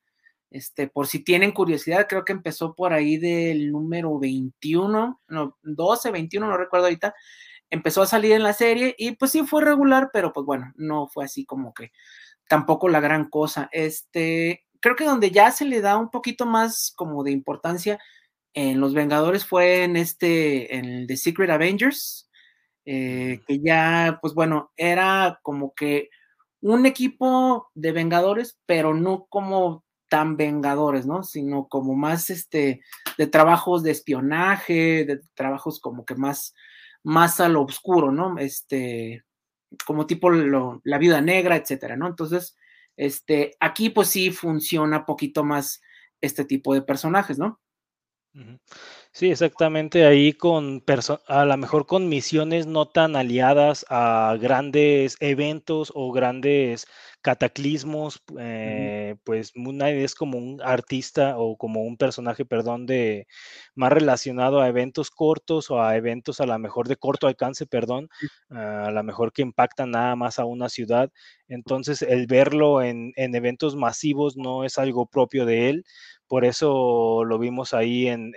Speaker 1: Este, por si tienen curiosidad, creo que empezó por ahí del número 21, no, 12, 21, no recuerdo ahorita. Empezó a salir en la serie y pues sí fue regular, pero pues bueno, no fue así como que tampoco la gran cosa. Este, creo que donde ya se le da un poquito más como de importancia en Los Vengadores fue en este, en The Secret Avengers, eh, que ya, pues bueno, era como que un equipo de Vengadores, pero no como tan Vengadores, ¿no? Sino como más este, de trabajos de espionaje, de trabajos como que más, más a lo oscuro, ¿no? Este, como tipo la vida negra, etcétera, ¿no? Entonces, este, aquí pues sí funciona poquito más este tipo de personajes, ¿no?
Speaker 2: Sí, exactamente, ahí con a lo mejor con misiones no tan aliadas a grandes eventos o grandes cataclismos, eh, pues Moon Knight es como un artista o como un personaje, perdón, de más relacionado a eventos cortos o a eventos a lo mejor de corto alcance, perdón, a lo mejor que impactan nada más a una ciudad. Entonces, el verlo en, en eventos masivos no es algo propio de él, por eso lo vimos ahí en,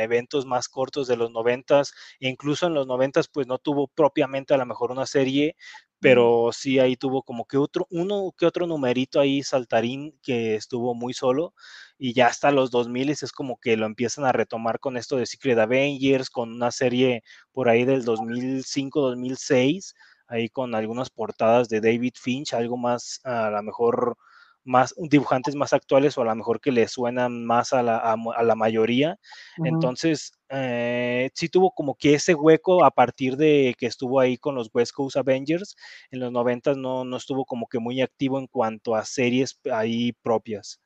Speaker 2: eventos más cortos de los noventas, e incluso en los noventas pues no tuvo propiamente a lo mejor una serie, pero sí ahí tuvo como que otro, uno que otro numerito ahí saltarín que estuvo muy solo, y ya hasta los 2000 es como que lo empiezan a retomar con esto de Secret Avengers, con una serie por ahí del 2005-2006, ahí con algunas portadas de David Finch, algo más a lo mejor más dibujantes más actuales o a lo mejor que le suenan más a la, a, la mayoría. Entonces, eh, sí tuvo como que ese hueco a partir de que estuvo ahí con los West Coast Avengers. En los 90 no, no estuvo como que muy activo en cuanto a series ahí propias.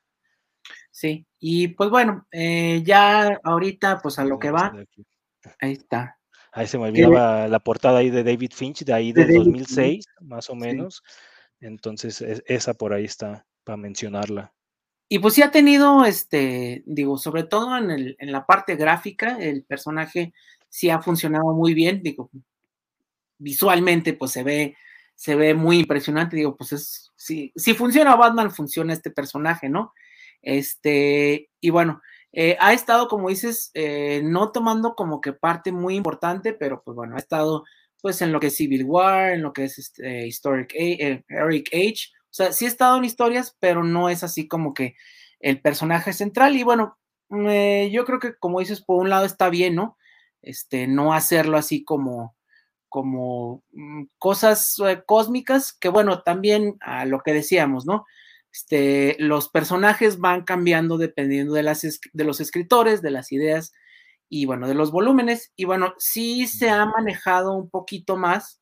Speaker 1: Sí, y pues bueno, eh, ya ahorita pues a lo que va. Ahí está.
Speaker 2: Ahí se me olvidaba la portada ahí de David Finch, de ahí del 2006, más o menos. Entonces, esa por ahí está para mencionarla.
Speaker 1: Y pues sí ha tenido, este, digo, sobre todo en, el, en la parte gráfica, el personaje sí ha funcionado muy bien, digo, visualmente pues se ve, se ve muy impresionante, digo, pues es, si, si funciona Batman, funciona este personaje, ¿no? Este, y bueno, eh, ha estado, como dices, eh, no tomando como que parte muy importante, pero pues bueno, ha estado pues en lo que es Civil War, en lo que es este, Historic eh, Eric Age, sea, sí he estado en historias, pero no es así como que el personaje central. Y bueno, eh, yo creo que como dices, por un lado está bien, ¿no? Este, no hacerlo así como, como mm, cosas eh, cósmicas, que bueno, también a lo que decíamos, ¿no? Este, los personajes van cambiando dependiendo de, las, de los escritores, de las ideas y bueno, de los volúmenes. Y bueno, sí se ha manejado un poquito más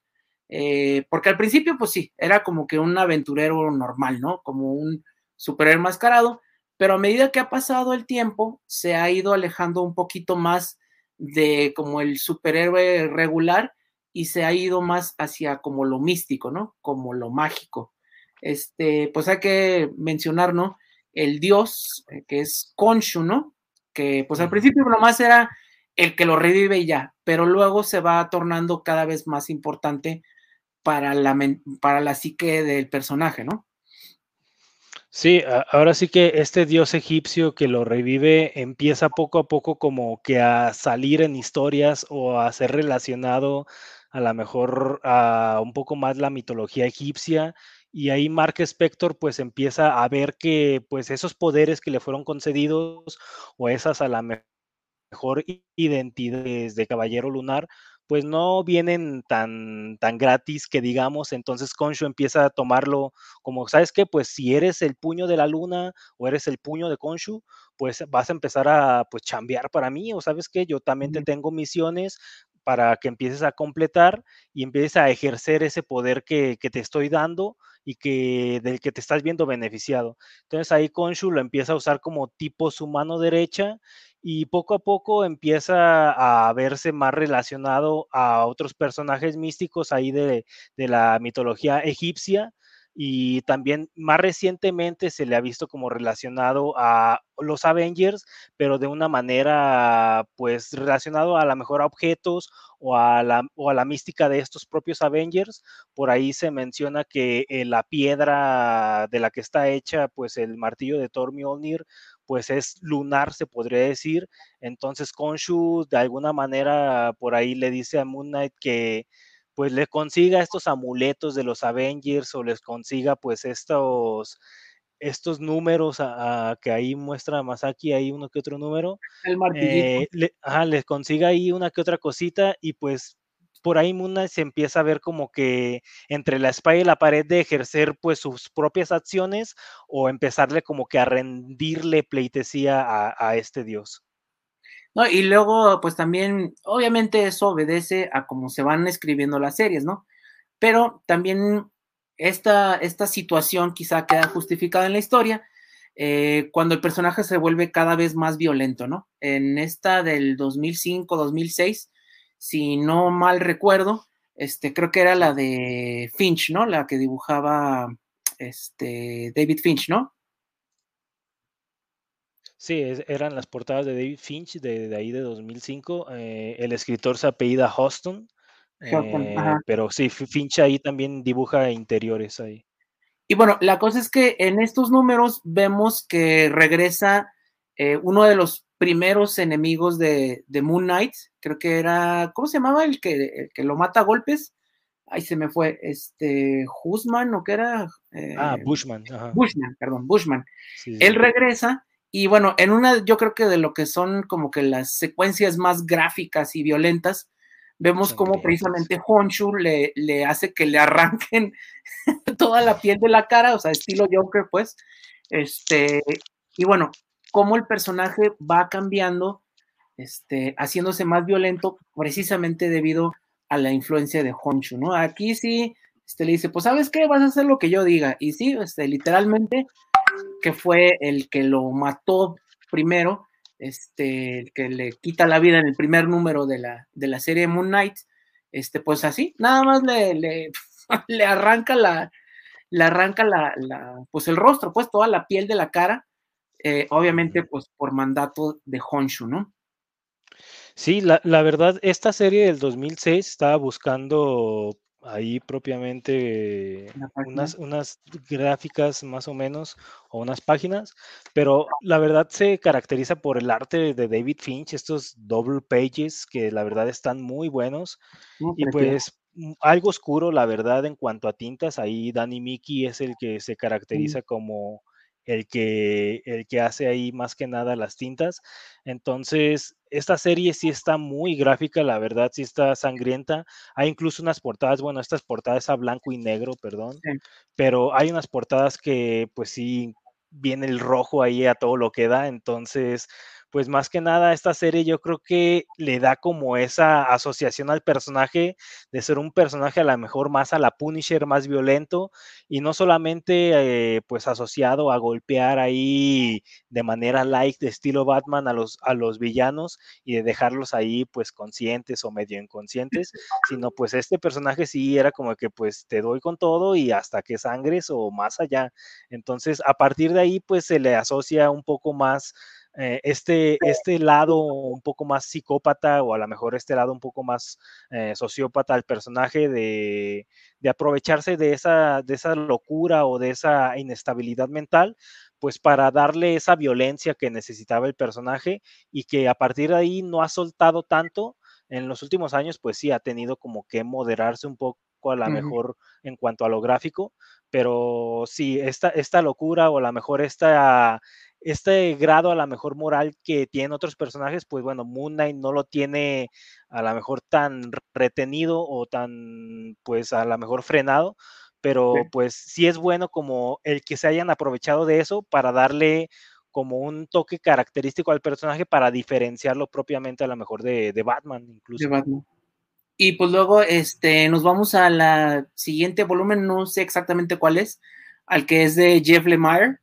Speaker 1: eh, porque al principio, pues sí, era como que un aventurero normal, ¿no? Como un superhéroe mascarado, pero a medida que ha pasado el tiempo, se ha ido alejando un poquito más de como el superhéroe regular y se ha ido más hacia como lo místico, ¿no? Como lo mágico. Este, pues hay que mencionar, ¿no? El dios, eh, que es Konshu, ¿no? Que pues al principio nomás era el que lo revive y ya, pero luego se va tornando cada vez más importante para la, para la psique del personaje, ¿no?
Speaker 2: Sí, ahora sí que este dios egipcio que lo revive empieza poco a poco como que a salir en historias o a ser relacionado a lo mejor a un poco más la mitología egipcia y ahí Mark Spector pues empieza a ver que pues esos poderes que le fueron concedidos o esas a la mejor identidades de Caballero Lunar pues no vienen tan, tan gratis que digamos, entonces Konshu empieza a tomarlo como, ¿sabes qué? Pues si eres el puño de la luna o eres el puño de Konshu, pues vas a empezar a pues chambear para mí o sabes qué, yo también te tengo misiones para que empieces a completar y empieces a ejercer ese poder que, que te estoy dando y que del que te estás viendo beneficiado. Entonces ahí Konshu lo empieza a usar como tipo su mano derecha y poco a poco empieza a verse más relacionado a otros personajes místicos ahí de, de la mitología egipcia y también más recientemente se le ha visto como relacionado a los Avengers, pero de una manera pues relacionado a la mejor a objetos o a la, o a la mística de estos propios Avengers. Por ahí se menciona que eh, la piedra de la que está hecha pues el martillo de Thor Mjolnir pues es lunar, se podría decir. Entonces Konshu de alguna manera por ahí le dice a Moon Knight que pues le consiga estos amuletos de los Avengers o les consiga pues estos, estos números a, que ahí muestra Masaki, ahí uno que otro número.
Speaker 1: El eh,
Speaker 2: les consiga ahí una que otra cosita y pues por ahí Muna se empieza a ver como que entre la espalda y la pared de ejercer pues sus propias acciones o empezarle como que a rendirle pleitesía a, este dios.
Speaker 1: ¿no? Y luego, pues también, obviamente eso obedece a cómo se van escribiendo las series, ¿no? Pero también esta, esta situación quizá queda justificada en la historia eh, cuando el personaje se vuelve cada vez más violento, ¿no? En esta del 2005-2006, si no mal recuerdo, este, creo que era la de Finch, ¿no? La que dibujaba este, David Finch, ¿no?
Speaker 2: Sí, eran las portadas de David Finch de, ahí de 2005. Eh, el escritor se apellida Hoston, eh, pero sí, Finch ahí también dibuja interiores ahí.
Speaker 1: Y bueno, la cosa es que en estos números vemos que regresa eh, uno de los primeros enemigos de, Moon Knight, creo que era, ¿cómo se llamaba? El que, que lo mata a golpes. Ahí se me fue, este, Husman, ¿o qué era?
Speaker 2: ah, Bushman.
Speaker 1: Bushman, perdón, Bushman. Él regresa y bueno, en una, yo creo que de lo que son como que las secuencias más gráficas y violentas, vemos como precisamente Honshu le, le hace que le arranquen toda la piel de la cara, o sea, estilo Joker, pues. Este, y bueno, cómo el personaje va cambiando, este, haciéndose más violento, precisamente debido a la influencia de Honshu, ¿no? Aquí sí, este, le dice, pues, ¿sabes qué? Vas a hacer lo que yo diga. Y sí, este, literalmente que fue el que lo mató primero, este, el que le quita la vida en el primer número de la, de la serie Moon Knight, este, pues así, nada más le, le, le arranca la, le arranca la, la, pues el rostro, pues toda la piel de la cara, eh, obviamente, pues por mandato de Honshu, ¿no?
Speaker 2: Sí, la, la, verdad, esta serie del 2006 estaba buscando ahí propiamente unas, unas gráficas más o menos o unas páginas, pero la verdad se caracteriza por el arte de David Finch, estos double pages que la verdad están muy buenos. Y pues mm, algo oscuro, la verdad, en cuanto a tintas, ahí Danny Mickey es el que se caracteriza como el que, el que hace ahí más que nada las tintas. Entonces, esta serie sí está muy gráfica, la verdad, sí está sangrienta. Hay incluso unas portadas, bueno, estas portadas a blanco y negro, perdón, pero hay unas portadas que pues sí viene el rojo ahí a todo lo que da, entonces pues más que nada esta serie yo creo que le da como esa asociación al personaje de ser un personaje a lo mejor más a la Punisher, más violento y no solamente eh, pues asociado a golpear ahí de manera like de estilo Batman a los, a los villanos y de dejarlos ahí pues conscientes o medio inconscientes, sino pues este personaje sí era como que pues te doy con todo y hasta que sangres o más allá. Entonces a partir de ahí pues se le asocia un poco más eh, este, este lado un poco más psicópata o a lo mejor este lado un poco más eh, sociópata al personaje de, de, aprovecharse de esa, de esa locura o de esa inestabilidad mental, pues para darle esa violencia que necesitaba el personaje y que a partir de ahí no ha soltado tanto. En los últimos años, pues sí, ha tenido como que moderarse un poco a la mejor en cuanto a lo gráfico, pero sí, esta, esta locura o a lo mejor esta, este grado a lo mejor moral que tienen otros personajes, pues bueno, Moon Knight no lo tiene a lo mejor tan retenido o tan, pues a lo mejor frenado, pero pues sí es bueno como el que se hayan aprovechado de eso para darle como un toque característico al personaje para diferenciarlo propiamente a lo mejor de, Batman incluso.
Speaker 1: Y pues luego este, nos vamos a la siguiente volumen, no sé exactamente cuál es, al que es de Jeff Lemire,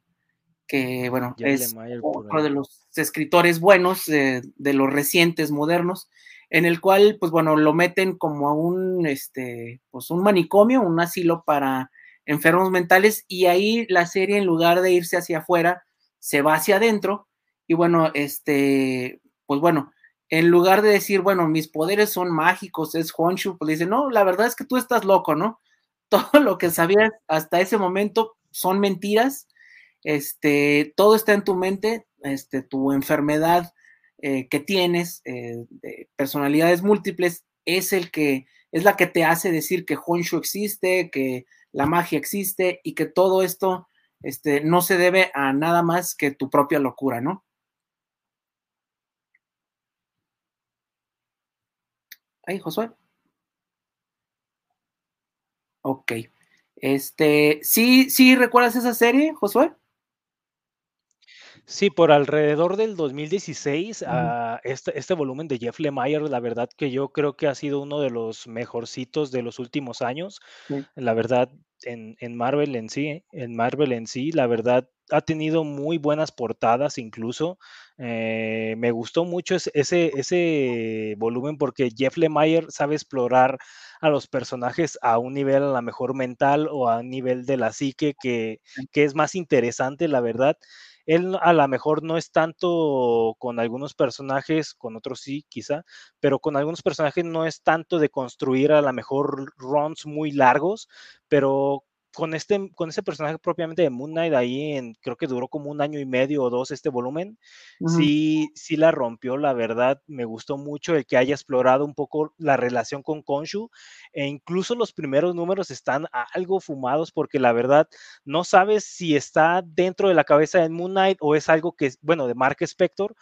Speaker 1: que bueno, es uno de los escritores buenos de los recientes, modernos, en el cual, pues bueno, lo meten como a un, este, pues un manicomio, un asilo para enfermos mentales, y ahí la serie, en lugar de irse hacia afuera, se va hacia adentro, y bueno, este, pues bueno, en lugar de decir, bueno, mis poderes son mágicos, es Honshu, pues dice, no, la verdad es que tú estás loco, ¿no? Todo lo que sabías hasta ese momento son mentiras, este, todo está en tu mente, este, tu enfermedad eh, que tienes, eh, de personalidades múltiples, es el que es la que te hace decir que Honshu existe, que la magia existe y que todo esto este, no se debe a nada más que tu propia locura, ¿no? Ahí, Josué. Ok. Este, ¿sí, sí recuerdas esa serie, Josué?
Speaker 2: Sí, por alrededor del 2016, ah, este, este volumen de Jeff Lemire, la verdad que yo creo que ha sido uno de los mejorcitos de los últimos años. La verdad, en, Marvel en sí, en Marvel en sí, la verdad ha tenido muy buenas portadas incluso. Eh, me gustó mucho ese, ese, volumen porque Jeff Lemire sabe explorar a los personajes a un nivel a lo mejor mental o a un nivel de la psique que, que es más interesante, la verdad. Él a lo mejor no es tanto con algunos personajes, con otros sí, quizá, pero con algunos personajes no es tanto de construir a lo mejor runs muy largos, pero con este, con ese personaje propiamente de Moon Knight, ahí en, creo que duró como un año y medio o dos este volumen, sí, sí la rompió, la verdad, me gustó mucho el que haya explorado un poco la relación con Konshu, e incluso los primeros números están algo fumados porque la verdad no sabes si está dentro de la cabeza de Moon Knight o es algo que, bueno, de Mark Spector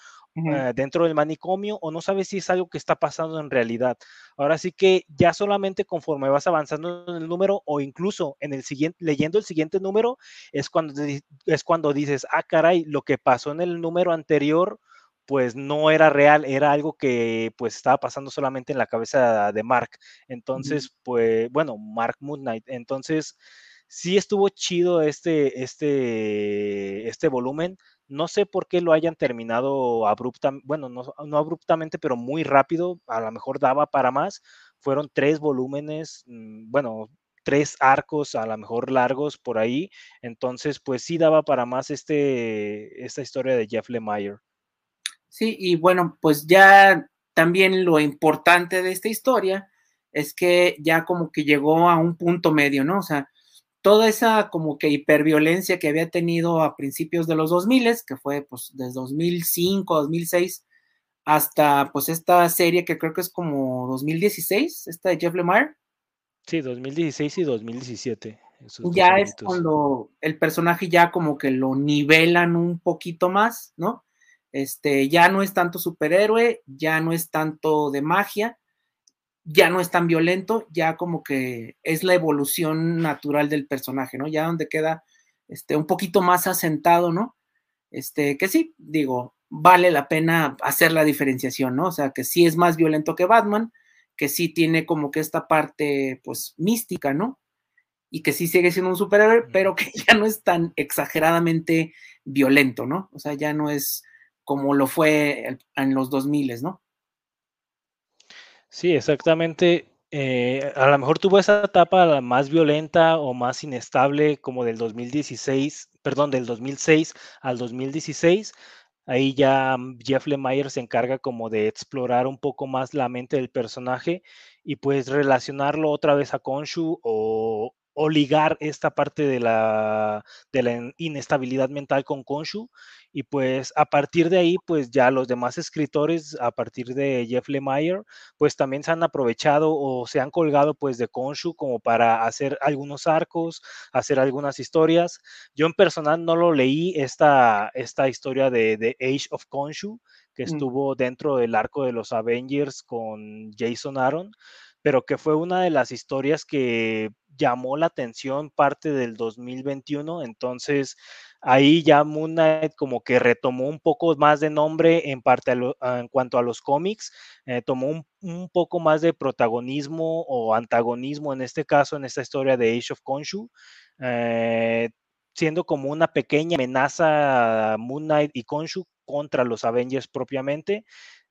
Speaker 2: eh, dentro del manicomio o no sabes si es algo que está pasando en realidad. Ahora sí que ya solamente conforme vas avanzando en el número o incluso en el siguiente, leyendo el siguiente número, es cuando, es cuando dices, ah, caray, lo que pasó en el número anterior pues no era real, era algo que pues estaba pasando solamente en la cabeza de Mark. Entonces, pues bueno, Mark Moon Knight. Entonces, sí estuvo chido este, este, este volumen. No sé por qué lo hayan terminado abruptamente, bueno, no, abruptamente, pero muy rápido. A lo mejor daba para más. Fueron tres volúmenes, mm, bueno, tres arcos a lo mejor largos por ahí. Entonces, pues sí daba para más este, esta historia de Jeff Lemire.
Speaker 1: Sí, y bueno, pues ya también lo importante de esta historia es que ya como que llegó a un punto medio, ¿no? O sea, toda esa como que hiperviolencia que había tenido a principios de los 2000, que fue pues desde 2005, 2006, hasta pues esta serie que creo que es como 2016, esta de Jeff Lemire.
Speaker 2: Sí, 2016 y 2017.
Speaker 1: Ya es cuando el personaje ya como que lo nivelan un poquito más, ¿no? Este, ya no es tanto superhéroe, ya no es tanto de magia, ya no es tan violento, ya como que es la evolución natural del personaje, ¿no? Ya donde queda este, un poquito más asentado, ¿no? Este, que sí, digo, vale la pena hacer la diferenciación, ¿no? O sea, que sí es más violento que Batman, que sí tiene como que esta parte, pues, mística, ¿no? Y que sí sigue siendo un superhéroe, pero que ya no es tan exageradamente violento, ¿no? O sea, ya no es como lo fue en los 2000, ¿no?
Speaker 2: Sí, exactamente. Eh, a lo mejor tuvo esa etapa más violenta o más inestable como del 2016, perdón, del 2006 al 2016. Ahí ya mm, Jeff Lemire se encarga como de explorar un poco más la mente del personaje y pues relacionarlo otra vez a Konshu o, o ligar esta parte de la, de la inestabilidad mental con Konshu. Y pues a partir de ahí, pues ya los demás escritores, a partir de Jeff Lemire, pues también se han aprovechado o se han colgado pues de Konshu como para hacer algunos arcos, hacer algunas historias. Yo en personal no lo leí esta, esta historia de, de Age of Konshu, que mm. estuvo dentro del arco de los Avengers con Jason Aaron pero que fue una de las historias que llamó la atención parte del 2021, entonces ahí ya Moon Knight como que retomó un poco más de nombre en parte en cuanto a los cómics, eh, tomó un, poco más de protagonismo o antagonismo en este caso, en esta historia de Age of Khonshu, eh, siendo como una pequeña amenaza Moon Knight y Khonshu contra los Avengers propiamente.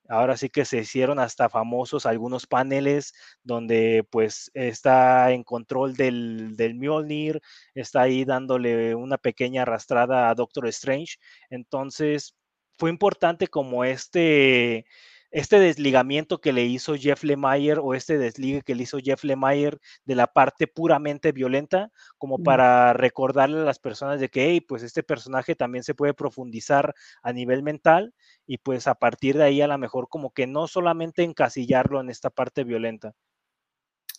Speaker 2: Ahora sí que se hicieron hasta famosos algunos paneles donde pues está en control del, del Mjolnir, está ahí dándole una pequeña arrastrada a Doctor Strange. Entonces fue importante como este, este desligamiento que le hizo Jeff Lemire o este desligue que le hizo Jeff Lemire de la parte puramente violenta, como para recordarle a las personas de que, pues este personaje también se puede profundizar a nivel mental y pues a partir de ahí a lo mejor como que no solamente encasillarlo en esta parte violenta.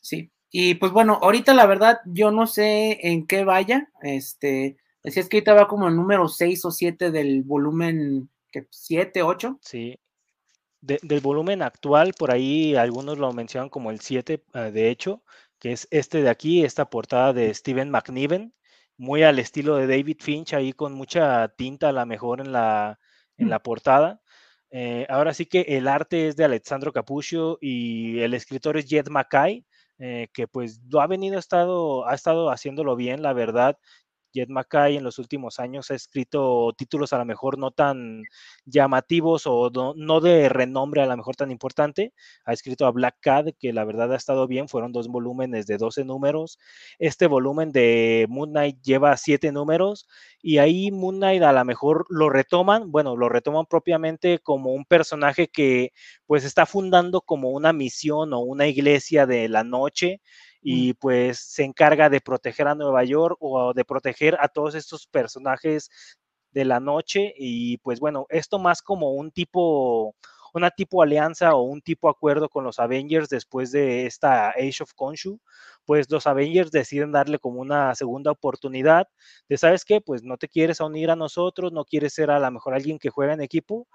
Speaker 1: Sí, y pues bueno, ahorita la verdad yo no sé en qué vaya, este, decías que ahorita va como el número 6 o 7 del volumen, que 7, 8.
Speaker 2: Sí, del volumen actual, por ahí algunos lo mencionan como el 7, eh, de hecho, que es este de aquí, esta portada de Steven McNiven, muy al estilo de David Finch, ahí con mucha tinta a la mejor en la, en mm. la portada. Eh, ahora sí que el arte es de Alessandro Capuccio y el escritor es Jed Mackay, eh, que pues lo ha venido, estado, ha estado haciéndolo bien, la verdad. Jed Mackay en los últimos años ha escrito títulos a lo mejor no tan llamativos o no, de renombre a lo mejor tan importante. Ha escrito a Black Cat, que la verdad ha estado bien, fueron dos volúmenes de 12 números. Este volumen de Moon Knight lleva siete números y ahí Moon Knight a lo mejor lo retoman, bueno, lo retoman propiamente como un personaje que pues está fundando como una misión o una iglesia de la noche y pues se encarga de proteger a Nueva York o de proteger a todos estos personajes de la noche y pues bueno, esto más como un tipo, una tipo alianza o un tipo acuerdo con los Avengers después de esta Age of Khonshu, pues los Avengers deciden darle como una segunda oportunidad de, ¿sabes qué? Pues no te quieres unir a nosotros, no quieres ser a lo mejor alguien que juega en equipo,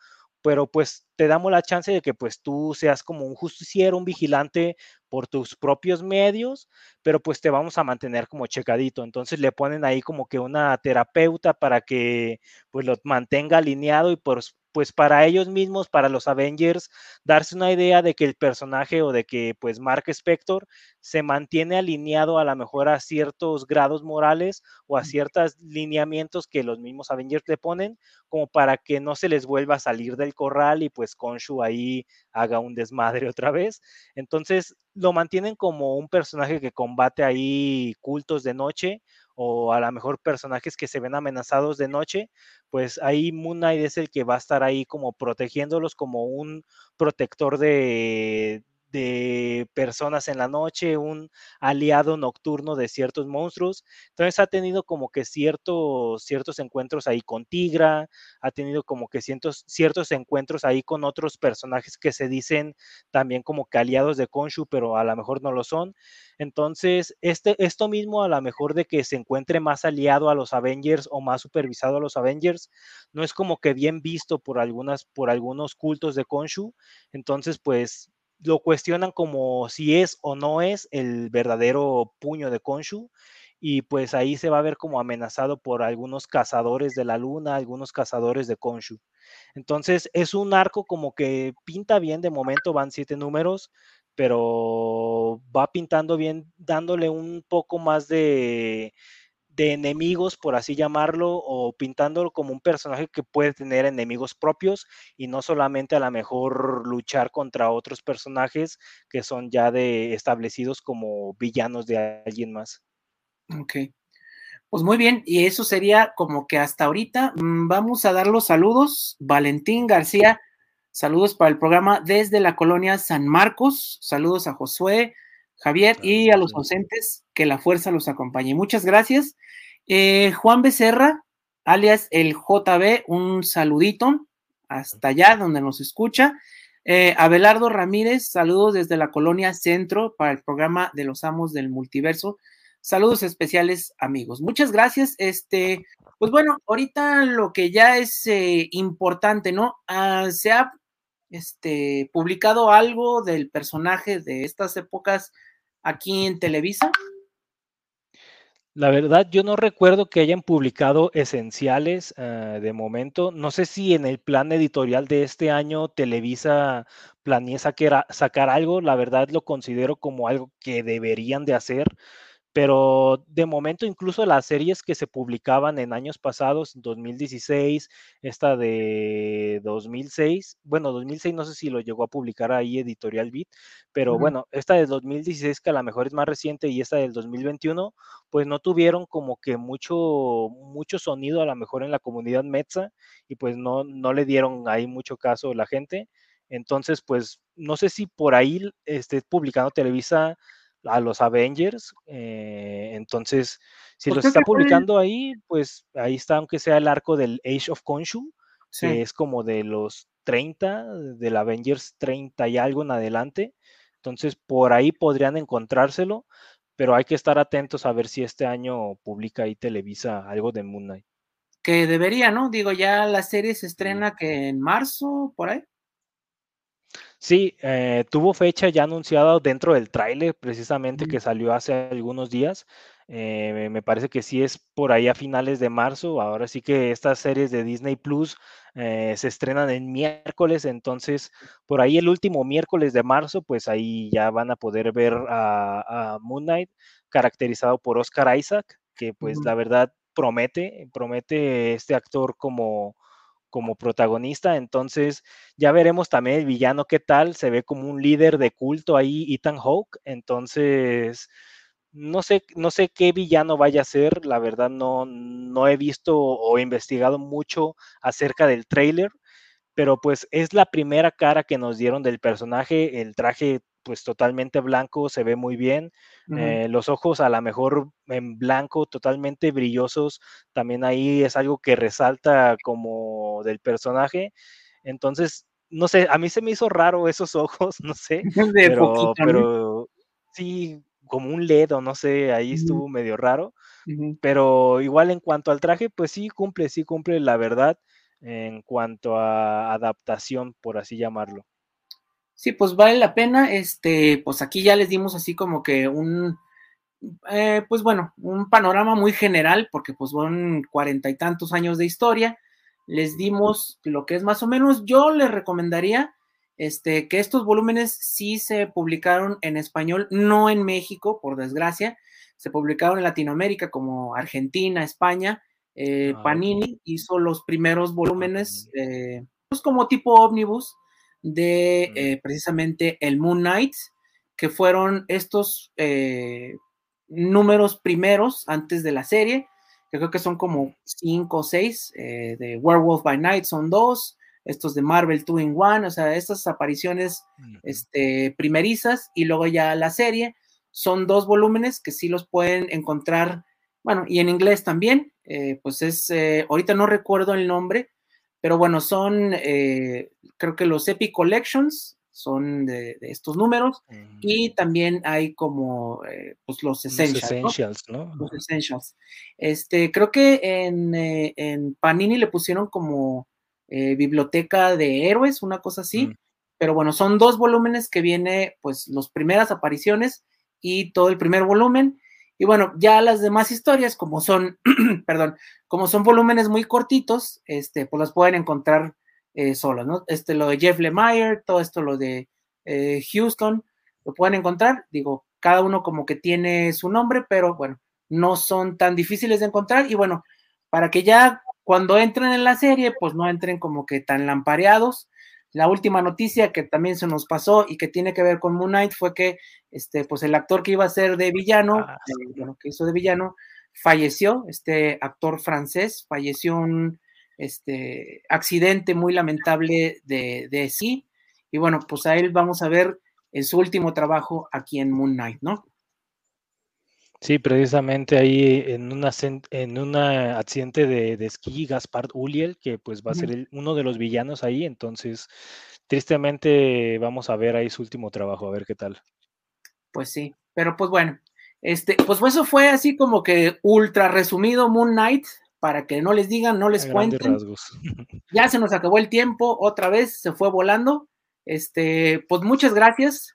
Speaker 2: pero pues te damos la chance de que pues tú seas como un justiciero, un vigilante por tus propios medios, pero pues te vamos a mantener como checadito. Entonces le ponen ahí como que una terapeuta para que pues lo mantenga alineado y pues pues para ellos mismos, para los Avengers, darse una idea de que el personaje o de que pues Mark Spector se mantiene alineado a lo mejor a ciertos grados morales o a ciertos lineamientos que los mismos Avengers le ponen, como para que no se les vuelva a salir del corral y pues Konshu ahí haga un desmadre otra vez. Entonces lo mantienen como un personaje que combate ahí cultos de noche o a lo mejor personajes que se ven amenazados de noche, pues ahí Moon Knight es el que va a estar ahí como protegiéndolos como un protector de, de personas en la noche, un aliado nocturno de ciertos monstruos. Entonces ha tenido como que ciertos, ciertos encuentros ahí con Tigra, ha tenido como que ciertos, ciertos encuentros ahí con otros personajes que se dicen también como que aliados de Konshu, pero a lo mejor no lo son. Entonces, este, esto mismo a lo mejor de que se encuentre más aliado a los Avengers o más supervisado a los Avengers, no es como que bien visto por algunas, por algunos cultos de Konshu. Entonces, pues lo cuestionan como si es o no es el verdadero puño de Konshu y pues ahí se va a ver como amenazado por algunos cazadores de la luna, algunos cazadores de Konshu. Entonces es un arco como que pinta bien de momento, van siete números, pero va pintando bien, dándole un poco más de, de enemigos, por así llamarlo, o pintándolo como un personaje que puede tener enemigos propios y no solamente a lo mejor luchar contra otros personajes que son ya de establecidos como villanos de alguien más.
Speaker 1: Ok. Pues muy bien, y eso sería como que hasta ahorita mm, vamos a dar los saludos. Valentín García, saludos para el programa desde la colonia San Marcos, saludos a Josué, Javier, y a los ausentes, que la fuerza los acompañe. Muchas gracias. Eh, Juan Becerra, alias el JB, un saludito hasta allá donde nos escucha. Eh, Abelardo Ramírez, saludos desde la colonia Centro para el programa de los Amos del Multiverso. Saludos especiales, amigos. Muchas gracias. Este, pues bueno, ahorita lo que ya es eh, importante, ¿no? Ah, se ha este, publicado algo del personaje de estas épocas aquí en Televisa.
Speaker 2: La verdad, yo no recuerdo que hayan publicado esenciales ah, de momento. No sé si en el plan editorial de este año Televisa planea sacar, sacar algo. La verdad lo considero como algo que deberían de hacer pero de momento incluso las series que se publicaban en años pasados, 2016, esta de 2006, bueno, 2006 no sé si lo llegó a publicar ahí Editorial Beat, pero bueno, esta de 2016 que a lo mejor es más reciente y esta del 2021, pues no tuvieron como que mucho, mucho sonido a lo mejor en la comunidad Metza y pues no, no le dieron ahí mucho caso a la gente. Entonces, pues no sé si por ahí esté publicando Televisa a los Avengers. Eh, entonces, si los está publicando ahí, pues ahí está, aunque sea el arco del Age of Khonshu, que es como de los 30, del Avengers 30 y algo en adelante. Entonces, por ahí podrían encontrárselo, pero hay que estar atentos a ver si este año publica ahí Televisa algo de Moon Knight.
Speaker 1: Que debería, ¿no? Digo, ya la serie se estrena que en marzo, por ahí.
Speaker 2: Sí, eh, tuvo fecha ya anunciada dentro del tráiler, precisamente que salió hace algunos días. Eh, me parece que sí es por ahí a finales de marzo. Ahora sí que estas series de Disney Plus eh, se estrenan el miércoles, entonces por ahí el último miércoles de marzo, pues ahí ya van a poder ver a, Moon Knight caracterizado por Oscar Isaac, que pues la verdad promete, promete este actor como como protagonista, entonces ya veremos también el villano qué tal, se ve como un líder de culto ahí, Ethan Hawke, entonces no sé, no sé qué villano vaya a ser, la verdad no, no he visto o investigado mucho acerca del trailer, pero pues es la primera cara que nos dieron del personaje, el traje pues totalmente blanco, se ve muy bien. Eh, los ojos a lo mejor en blanco, totalmente brillosos, también ahí es algo que resalta como del personaje. Entonces, no sé, a mí se me hizo raro esos ojos, no sé, pero, pero sí, como un LED o no sé, ahí estuvo medio raro. Pero igual en cuanto al traje, pues sí cumple, sí cumple la verdad en cuanto a adaptación, por así llamarlo.
Speaker 1: Sí, pues vale la pena. Este, pues aquí ya les dimos así como que un, eh, pues bueno, un panorama muy general, porque pues son cuarenta y tantos años de historia. Les dimos lo que es más o menos. Yo les recomendaría este, que estos volúmenes sí se publicaron en español, no en México, por desgracia. Se publicaron en Latinoamérica como Argentina, España. Eh, ah, Panini hizo los primeros volúmenes, eh, pues como tipo ómnibus de eh, precisamente el Moon Knight, que fueron estos eh, números primeros antes de la serie, que creo que son como cinco o seis, eh, de Werewolf by Night son dos, estos de Marvel Two in One, o sea, estas apariciones este, primerizas y luego ya la serie, son dos volúmenes que sí los pueden encontrar, bueno, y en inglés también, pues es, ahorita no recuerdo el nombre, pero bueno, son, eh, creo que los Epic Collections son de, estos números y también hay como eh, pues los essentials, ¿no? Los essentials. Este, creo que en, eh, en Panini le pusieron como biblioteca de héroes, una cosa así. Mm. Pero bueno, son dos volúmenes que viene, pues, las primeras apariciones y todo el primer volumen. Y bueno, ya las demás historias, como son, perdón, como son volúmenes muy cortitos, este, pues las pueden encontrar eh, solas, ¿no? Este, lo de Jeff Lemire, todo esto, lo de eh, Houston, lo pueden encontrar, digo, cada uno como que tiene su nombre, pero bueno, no son tan difíciles de encontrar y bueno, para que ya cuando entren en la serie, pues no entren como que tan lampareados, la última noticia que también se nos pasó y que tiene que ver con Moon Knight fue que este, pues el actor que iba a ser de villano, ah, eh, que hizo de villano, falleció, este actor francés, falleció un este, accidente muy lamentable de, de sí. Y bueno, pues a él vamos a ver en su último trabajo aquí en Moon Knight, ¿no?
Speaker 2: Sí, precisamente ahí en una, en una accidente de, de esquí, Gaspard Uliel, que pues va a ser uno de los villanos ahí, entonces tristemente vamos a ver ahí su último trabajo, a ver qué tal.
Speaker 1: Pues sí, pero pues bueno, este, pues eso fue así como que ultra resumido Moon Knight, para que no les digan, no les cuenten. Ya se nos acabó el tiempo, otra vez se fue volando. Este, pues muchas gracias.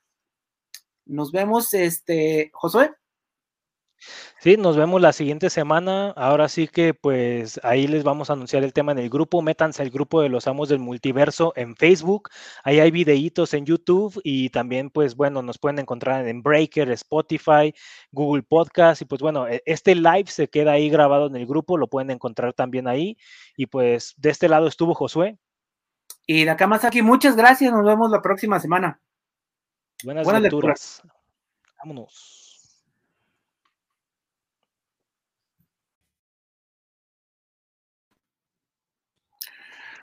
Speaker 1: Nos vemos, este, Josué.
Speaker 2: Sí, nos vemos la siguiente semana. Ahora sí que pues ahí les vamos a anunciar el tema en el grupo. Métanse al grupo de los amos del multiverso en Facebook. Ahí hay videitos en YouTube y también pues bueno, nos pueden encontrar en Breaker, Spotify, Google Podcast y pues bueno, e, este live se queda ahí grabado en el grupo, lo pueden encontrar también ahí. Y pues de este lado estuvo Josué.
Speaker 1: Y de acá más aquí, muchas gracias. Nos vemos la próxima semana.
Speaker 2: Buenas, lecturas. Vámonos.